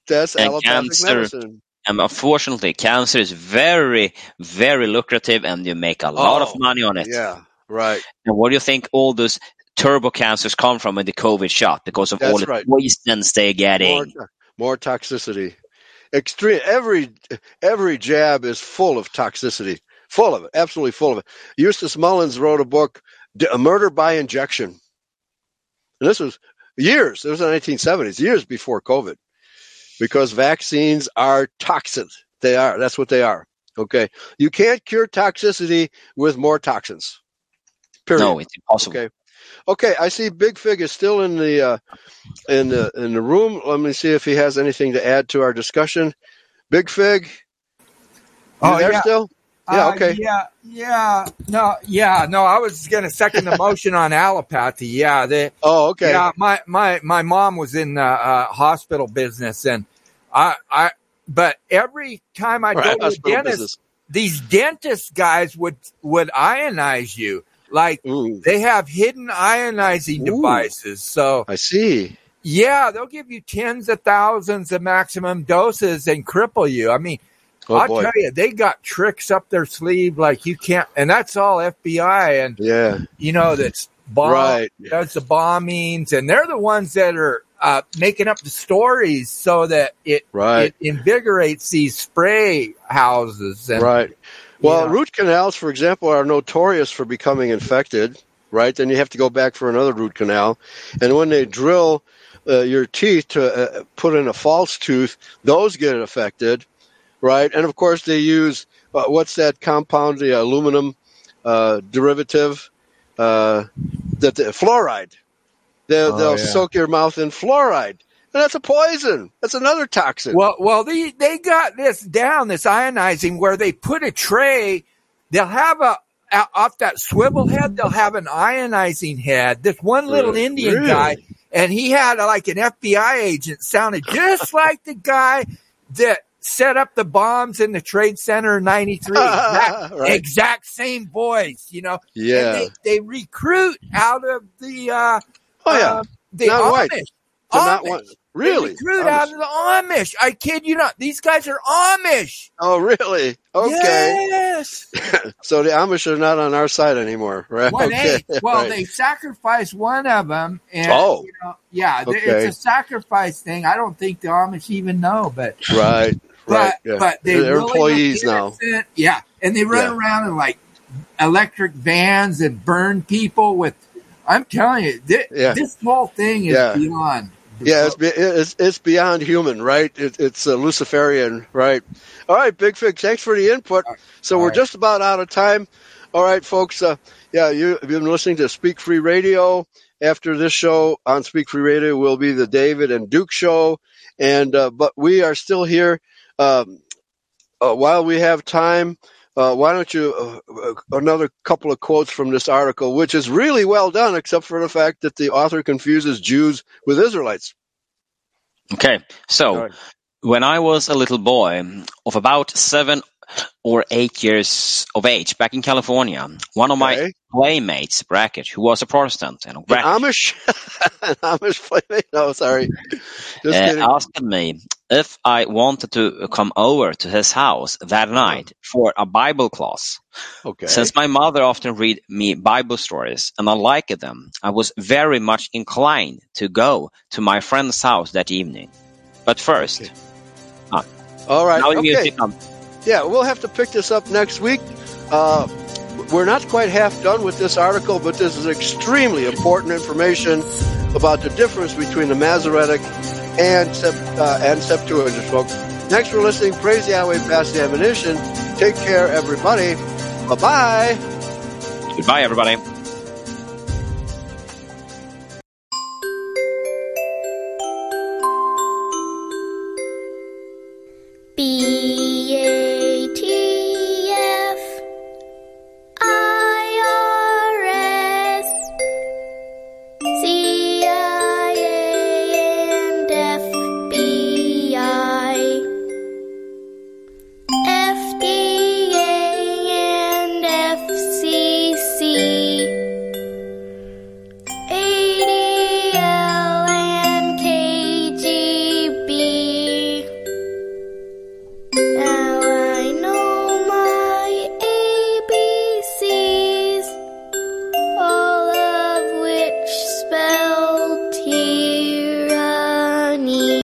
That's allopathic cancer, medicine. And unfortunately, cancer is very, very lucrative and you make a lot oh, of money on it. Yeah, right. And what do you think all those turbo cancers come from in the COVID shot because of That's all the right. poisons they're getting. More, more, toxicity. Extreme. Every every jab is full of toxicity. Full of it. Absolutely full of it. Eustace Mullins wrote a book, "A Murder by Injection," and this was years. It was in the 1970s, years before COVID, because vaccines are toxins. They are. That's what they are. Okay. You can't cure toxicity with more toxins. Period. No, it's impossible. Okay. Okay, I see Big Fig is still in the uh, in the in the room. Let me see if he has anything to add to our discussion. Big Fig, oh there yeah. still? Yeah, uh, okay. yeah, yeah, no, yeah, no. I was going to second the motion on allopathy. Yeah, they, Oh, okay. Yeah, my my my mom was in the uh, hospital business, and I I. But every time I right, go to the dentist, business. these dentist guys would would ionize you. Like Ooh. they have hidden ionizing Ooh. devices. So I see. Yeah, they'll give you tens of thousands of maximum doses and cripple you. I mean, oh, I'll boy. tell you, they got tricks up their sleeve like you can't, and that's all FBI and yeah, you know that's bomb right. does the bombings, and they're the ones that are uh, making up the stories so that it right. it invigorates these spray houses. And, right. Well, yeah. root canals, for example, are notorious for becoming infected, right? Then you have to go back for another root canal. And when they drill uh, your teeth to uh, put in a false tooth, those get affected, right? And of course, they use uh, what's that compound, the aluminum uh, derivative, uh, that the fluoride. They'll, oh, they'll yeah. soak your mouth in fluoride And that's a poison. That's another toxin. Well, well, they they got this down, this ionizing, where they put a tray. They'll have a off that swivel head. They'll have an ionizing head. This one little really? Indian really? guy, and he had like an FBI agent, sounded just like the guy that set up the bombs in the Trade Center in '93. Exact, right. exact, same boys, you know. Yeah. They, they, recruit out of the. Uh, oh yeah. Uh, the Not Amish. White. Amish. Not one. Really? They recruit out of the Amish. I kid you not. These guys are Amish. Oh, really? Okay. Yes. so the Amish are not on our side anymore, right? One okay. Eight. Well, right. they sacrificed one of them. And, oh. You know, yeah, okay. it's a sacrifice thing. I don't think the Amish even know, but. Right. But, right. Yeah. but they are employees now. Yeah. And they run yeah. around in like electric vans and burn people with. I'm telling you, this, yeah. this whole thing is beyond yeah, it's, it's, it's beyond human, right? It, it's uh, Luciferian, right? All right, Big Fig, thanks for the input. So All we're right. just about out of time. All right, folks. Uh, yeah, you, have been listening to Speak Free Radio. After this show on Speak Free Radio will be the David and Duke show, and uh, but we are still here um, uh, while we have time. uh, why don't you uh, uh, another couple of quotes from this article, which is really well done, except for the fact that the author confuses Jews with Israelites. Okay, so right. when I was a little boy of about seven or eight years of age back in California, one of okay. my playmates, Brackett, who was a Protestant, and Brackett, Amish, Amish playmate. No, sorry, uh, asked me if I wanted to come over to his house that night for a Bible class. Okay. Since my mother often read me Bible stories and I liked them, I was very much inclined to go to my friend's house that evening. But first, okay. uh, all right, okay. Yeah, we'll have to pick this up next week. Uh, we're not quite half done with this article, but this is extremely important information about the difference between the Masoretic and, uh, and Septuagint, folks. Thanks for listening. Praise Yahweh, pass the ammunition. Take care, everybody. Bye bye. Goodbye, everybody.